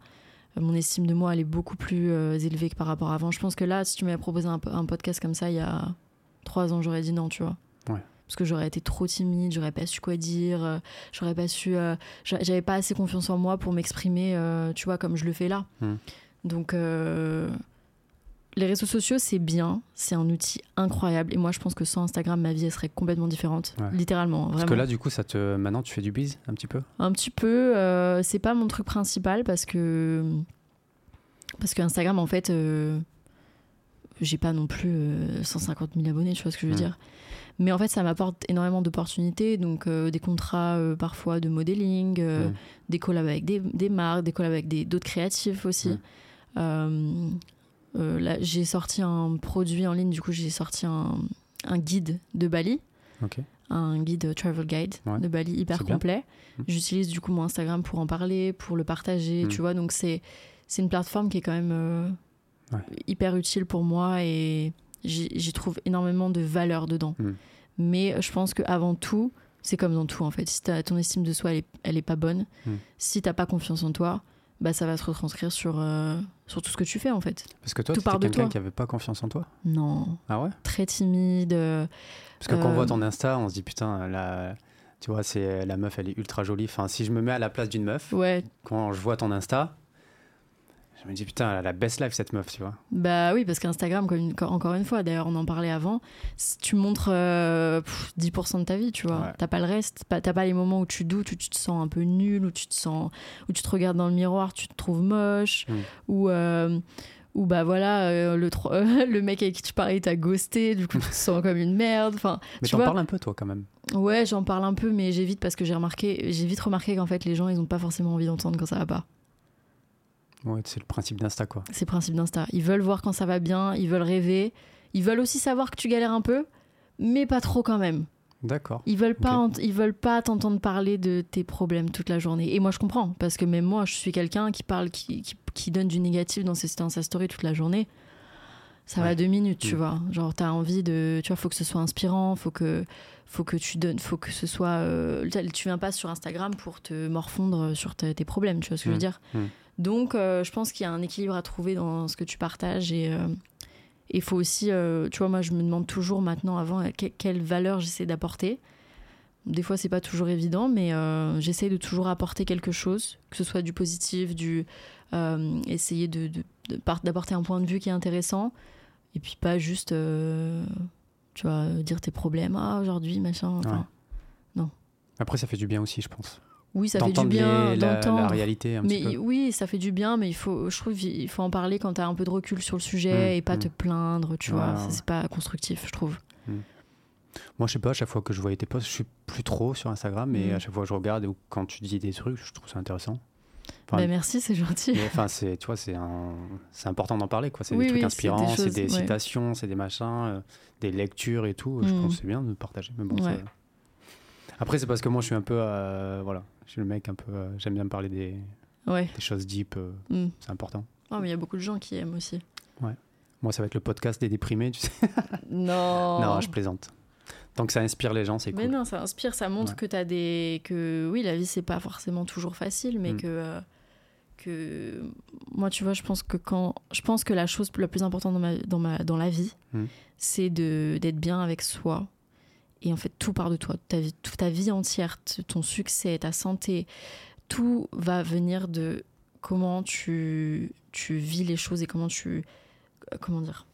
Euh, mon estime de moi elle est beaucoup plus euh, élevée que par rapport à avant je pense que là si tu m'avais proposé un, po- un podcast comme ça il y a trois ans j'aurais dit non tu vois Ouais. parce que j'aurais été trop timide, j'aurais pas su quoi dire, euh, j'aurais pas su, euh, j'a- j'avais pas assez confiance en moi pour m'exprimer, tu vois, comme je le fais là. Hmm. Donc, les réseaux sociaux, c'est bien, c'est un outil incroyable. Et moi, je pense que sans Instagram, ma vie, elle serait complètement différente. Ouais. Littéralement, vraiment. Parce que là, du coup, ça te... maintenant, tu fais du bise un petit peu? Un petit peu, euh, c'est pas mon truc principal parce que. Parce que Instagram, en fait, euh, j'ai pas non plus euh, 150 000 abonnés, tu vois ce que je veux dire. Mais en fait, ça m'apporte énormément d'opportunités, donc euh, des contrats euh, parfois de modeling, euh, des collabs avec des, des marques, des collabs avec d'autres créatifs aussi. Euh, euh, là, j'ai sorti un produit en ligne, du coup, j'ai sorti un, un guide de Bali un guide travel guide Ouais. de Bali hyper complet. Mm. J'utilise du coup mon Instagram pour en parler, pour le partager, Mm. tu vois. Donc c'est c'est une plateforme qui est quand même euh, Ouais. hyper utile pour moi et j'y trouve énormément de valeur dedans. Mm. Mais je pense que avant tout, c'est comme dans tout en fait. Si t'as- ton estime de soi elle est, elle est pas bonne, Mm. si t'as pas confiance en toi, bah ça va se retranscrire sur euh, sur tout ce que tu fais en fait. Parce que toi, tu de quelqu'un qui avait pas confiance en toi? Non, Ah ouais? Très timide. euh, Parce que quand on voit Euh, ton Insta, on se dit putain, la... tu vois, c'est la meuf, elle est ultra jolie. Enfin, si je me mets à la place d'une meuf, ouais, quand je vois ton Insta, je me dis putain, elle a la best life cette meuf, tu vois. Bah oui, parce qu'Instagram, encore une fois, d'ailleurs on en parlait avant, tu montres euh, pff, 10% de ta vie, tu vois. Ouais. T'as pas le reste, t'as pas les moments où tu doutes, où tu te sens un peu nul, où tu te sens, où tu te regardes dans le miroir, tu te trouves moche, Mm. ou euh, ou bah voilà, euh, le, tro- le mec avec qui tu parlais t'a ghosté, du coup tu te sens comme une merde. Enfin, Mais tu t'en vois, parles un peu, toi, quand même. ouais, j'en parle un peu, mais j'évite parce que j'ai remarqué, j'ai vite remarqué qu'en fait les gens ils ont pas forcément envie d'entendre quand ça va pas. Ouais, c'est le principe d'Insta, quoi. C'est le principe d'Insta. Ils veulent voir quand ça va bien, ils veulent rêver, ils veulent aussi savoir que tu galères un peu, mais pas trop quand même. D'accord. Ils veulent pas, ils veulent pas t'entendre parler de tes problèmes toute la journée. Et moi, je comprends parce que même moi, je suis quelqu'un qui parle, qui, qui, qui donne du négatif dans, ses, dans sa story toute la journée. Ça va deux minutes, tu Mm. vois. Genre, t'as envie de, tu vois, faut que ce soit inspirant, faut que, faut que tu donnes, faut que ce soit. euh, tu viens pas sur Instagram pour te morfondre sur tes tes problèmes, tu vois ce que je veux Mm. dire? Mm. Donc, euh, je pense qu'il y a un équilibre à trouver dans ce que tu partages et euh, il faut aussi, euh, tu vois, moi, je me demande toujours maintenant, avant, euh, que- quelle valeur j'essaie d'apporter. Des fois, c'est pas toujours évident, mais euh, j'essaie de toujours apporter quelque chose, que ce soit du positif, du euh, essayer de, d'apporter un point de vue qui est intéressant, et puis pas juste, euh, tu vois, dire tes problèmes. Ah, aujourd'hui, machin. Enfin, Après, ça fait du bien aussi, je pense. Oui, ça fait du bien d'entendre. la réalité un petit Mais peu. oui, ça fait du bien, mais il faut, je trouve, il faut en parler quand tu as un peu de recul sur le sujet Mm, et pas mm. te plaindre, tu vois. C'est pas constructif, je trouve. Moi, je sais pas, à chaque fois que je voyais tes posts, je suis plus trop sur Instagram, mais Mm. à chaque fois que je regarde ou quand tu dis des trucs, je trouve ça intéressant. Enfin, bah, merci, c'est gentil. Enfin, c'est, tu vois, c'est un- c'est important d'en parler, quoi. C'est Oui, des trucs oui, inspirants, c'est des, ouais. citations, c'est des machins, euh, des lectures et tout. Je Mm. pense que c'est bien de partager. Mais bon, Ouais. ça- Après, c'est parce que moi, je suis un peu, euh, voilà, je suis le mec un peu, euh, j'aime bien me parler des, Ouais. des choses deep. euh, Mm. c'est important. Oh, mais il y a beaucoup de gens qui aiment aussi. Moi, ça va être le podcast des déprimés, tu sais. Non. Non, je plaisante. Tant que ça inspire les gens, c'est Mais cool. non, ça inspire, ça montre Ouais. que t'as des. que oui, la vie, c'est pas forcément toujours facile, mais Mm. que. euh, que moi tu vois je pense que quand je pense que la chose la plus importante dans ma dans ma dans la vie Mm. c'est de d'être bien avec soi et en fait tout part de toi ta vie toute ta vie entière ton succès ta santé tout va venir de comment tu tu vis les choses et comment tu euh, comment dire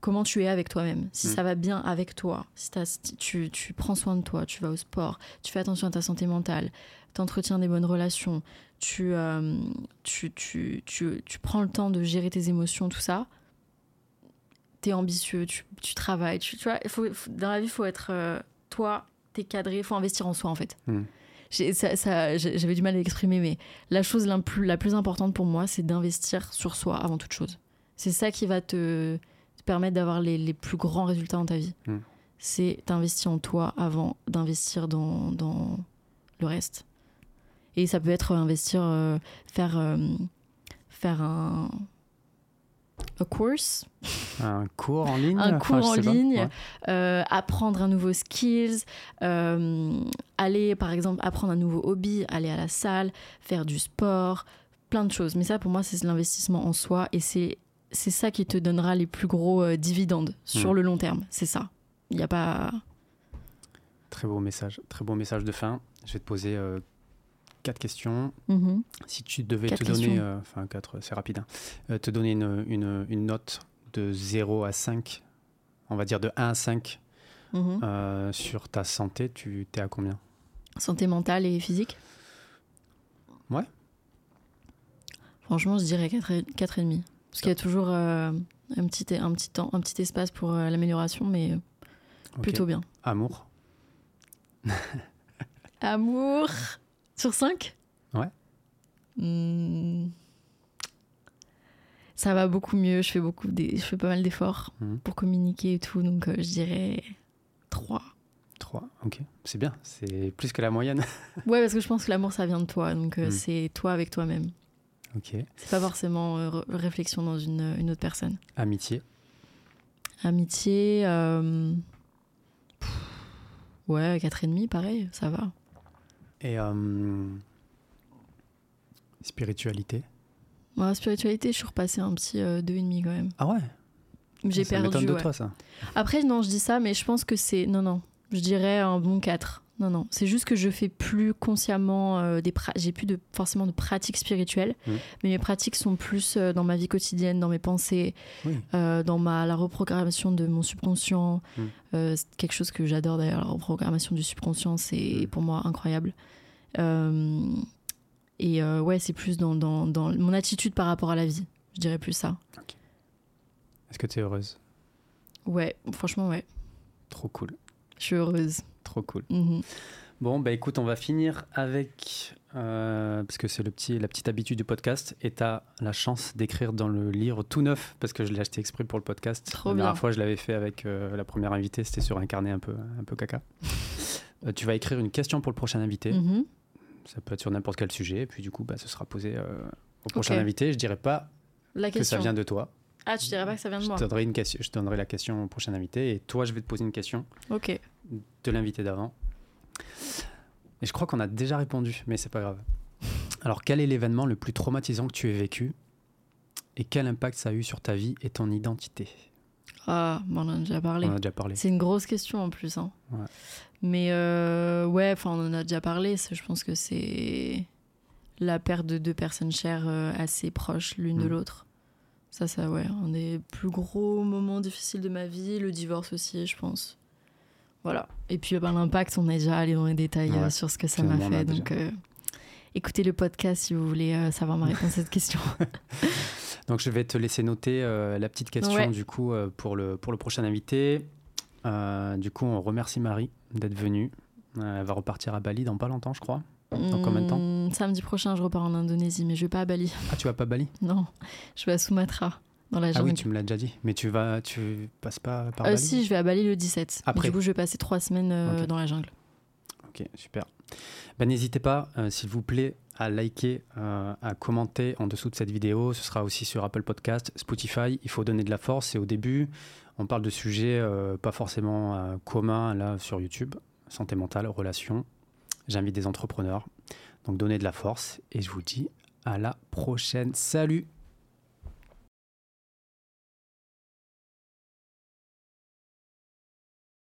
comment tu es avec toi-même si Mm. ça va bien avec toi si, tu, tu prends soin de toi tu vas au sport tu fais attention à ta santé mentale tu entretiens des bonnes relations tu, euh, tu, tu, tu prends le temps de gérer tes émotions tout ça ambitieux tu, tu travailles tu, tu vois il faut, faut- dans la vie il faut être euh, toi t'es cadré il faut investir en soi en fait Mm. J'ai- ça- ça- j'ai- j'avais du mal à l'exprimer mais la chose la plus, la plus importante pour moi c'est d'investir sur soi avant toute chose c'est ça qui va te, te permettre d'avoir les, les plus grands résultats dans ta vie Mm. c'est t'investir en toi avant d'investir dans, dans le reste et ça peut être investir euh, faire euh, faire un a course Un cours en ligne Un cours en ligne. Ouais. euh, apprendre un nouveau skills, euh, aller par exemple apprendre un nouveau hobby, aller à la salle, faire du sport, plein de choses. Mais ça pour moi c'est l'investissement en soi et c'est c'est ça qui te donnera les plus gros euh, dividendes sur Mm. le long terme. C'est ça. Il n'y a pas. Très beau message, très beau message de fin. Je vais te poser quatre questions. Mhm. Si tu devais Quatre te donner, euh, enfin quatre, c'est rapide, hein. Euh, te donner une, une- une note de 0 à 5, on va dire de 1 à 5 Mhm. euh, sur ta santé, tu es à combien? Santé mentale et physique? Ouais. Franchement, je dirais 4,5. et demi. Parce qu'il y a toujours euh, un, petit, un, petit temps, un petit espace pour euh, l'amélioration, mais euh, Ok. plutôt bien. Amour Amour? Sur 5 Ouais. Ça va beaucoup mieux, je fais, beaucoup des... je fais pas mal d'efforts Mhm. pour communiquer et tout, donc euh, je dirais 3. 3, ok. C'est bien, c'est plus que la moyenne. Ouais, parce que je pense que l'amour, ça vient de toi, donc euh, Mhm. c'est toi avec toi-même. ok. C'est pas forcément euh, réflexion dans une, une autre personne. Amitié Amitié, pff, ouais, 4,5, pareil, ça va. Et euh, spiritualité. Moi, spiritualité, je suis repassée un petit euh, 2,5 quand même. Ah ouais? J'ai Ça perdu. de ouais. toi ça. Après, non, je dis ça, mais je pense que c'est. Non, non. Je dirais un bon 4. Non, non. C'est juste que je fais plus consciemment euh, des. J'ai plus de, forcément de pratiques spirituelles, Mhm. mais mes pratiques sont plus euh, dans ma vie quotidienne, dans mes pensées, Oui. euh, dans ma, la reprogrammation de mon subconscient. Mhm. Euh, c'est quelque chose que j'adore d'ailleurs, la reprogrammation du subconscient, c'est Mhm. pour moi incroyable. Et ouais, c'est plus dans, dans, dans mon attitude par rapport à la vie. Je dirais plus ça. Est-ce que tu es heureuse? Ouais, franchement, ouais. Trop cool, Je suis heureuse. Trop cool. Mhm. Bon, bah écoute, on va finir avec, euh, parce que c'est le petit, la petite habitude du podcast, et tu as la chance d'écrire dans le livre tout neuf, parce que je l'ai acheté exprès pour le podcast. Trop la bien. dernière fois, je l'avais fait avec euh, la première invitée, c'était sur un carnet un peu, un peu caca. Euh, tu vas écrire une question pour le prochain invité, Mhm. ça peut être sur n'importe quel sujet, et puis du coup, bah, ce sera posé au prochain invité. Je dirais pas La que ça vient de toi. Ah, tu dirais pas que ça vient de Je moi donnerai une question, je te donnerai la question au prochain invité, et toi, je vais te poser une question Ok. de l'invité d'avant. Et je crois qu'on a déjà répondu, mais c'est pas grave. Alors, quel est l'événement le plus traumatisant que tu aies vécu et quel impact ça a eu sur ta vie et ton identité? Ah, on en a déjà parlé. On en a déjà parlé. C'est une grosse question en plus. Hein. Ouais. Mais euh, ouais, enfin, on en a déjà parlé. Je pense que c'est la perte de deux personnes chères euh, assez proches l'une de Mm. l'autre. Ça, ça, ouais, un des plus gros moments difficiles de ma vie. Le divorce aussi, je pense. Voilà. Et puis, ben, l'impact, on est déjà allé dans les détails euh, sur ce que ça m'a fait. Donc, euh, écoutez le podcast si vous voulez euh, savoir ma réponse à cette question. Donc, je vais te laisser noter la petite question Ouais. du coup pour, le, pour le prochain invité. Du coup, on remercie Marie d'être venue. Elle va repartir à Bali dans pas longtemps, je crois. Dans combien de temps Hmm, Samedi prochain, je repars en Indonésie, mais je vais pas à Bali. Ah, tu vas pas à Bali Non, je vais à Sumatra, dans la Ah jungle. oui, tu me l'as déjà dit. Mais tu vas, tu passes pas par Euh, Bali si, je vais à Bali le 17. Mais Après. Du coup, je vais passer trois semaines euh, dans la jungle. Ok, super. Ben, N'hésitez pas, euh, s'il vous plaît, à liker, euh, à commenter en dessous de cette vidéo. Ce sera aussi sur Apple Podcast, Spotify. Il faut donner de la force. Et au début, on parle de sujets euh, pas forcément euh, communs là sur YouTube. Santé mentale, relations. J'invite des entrepreneurs. Donc donnez de la force. Et je vous dis à la prochaine. Salut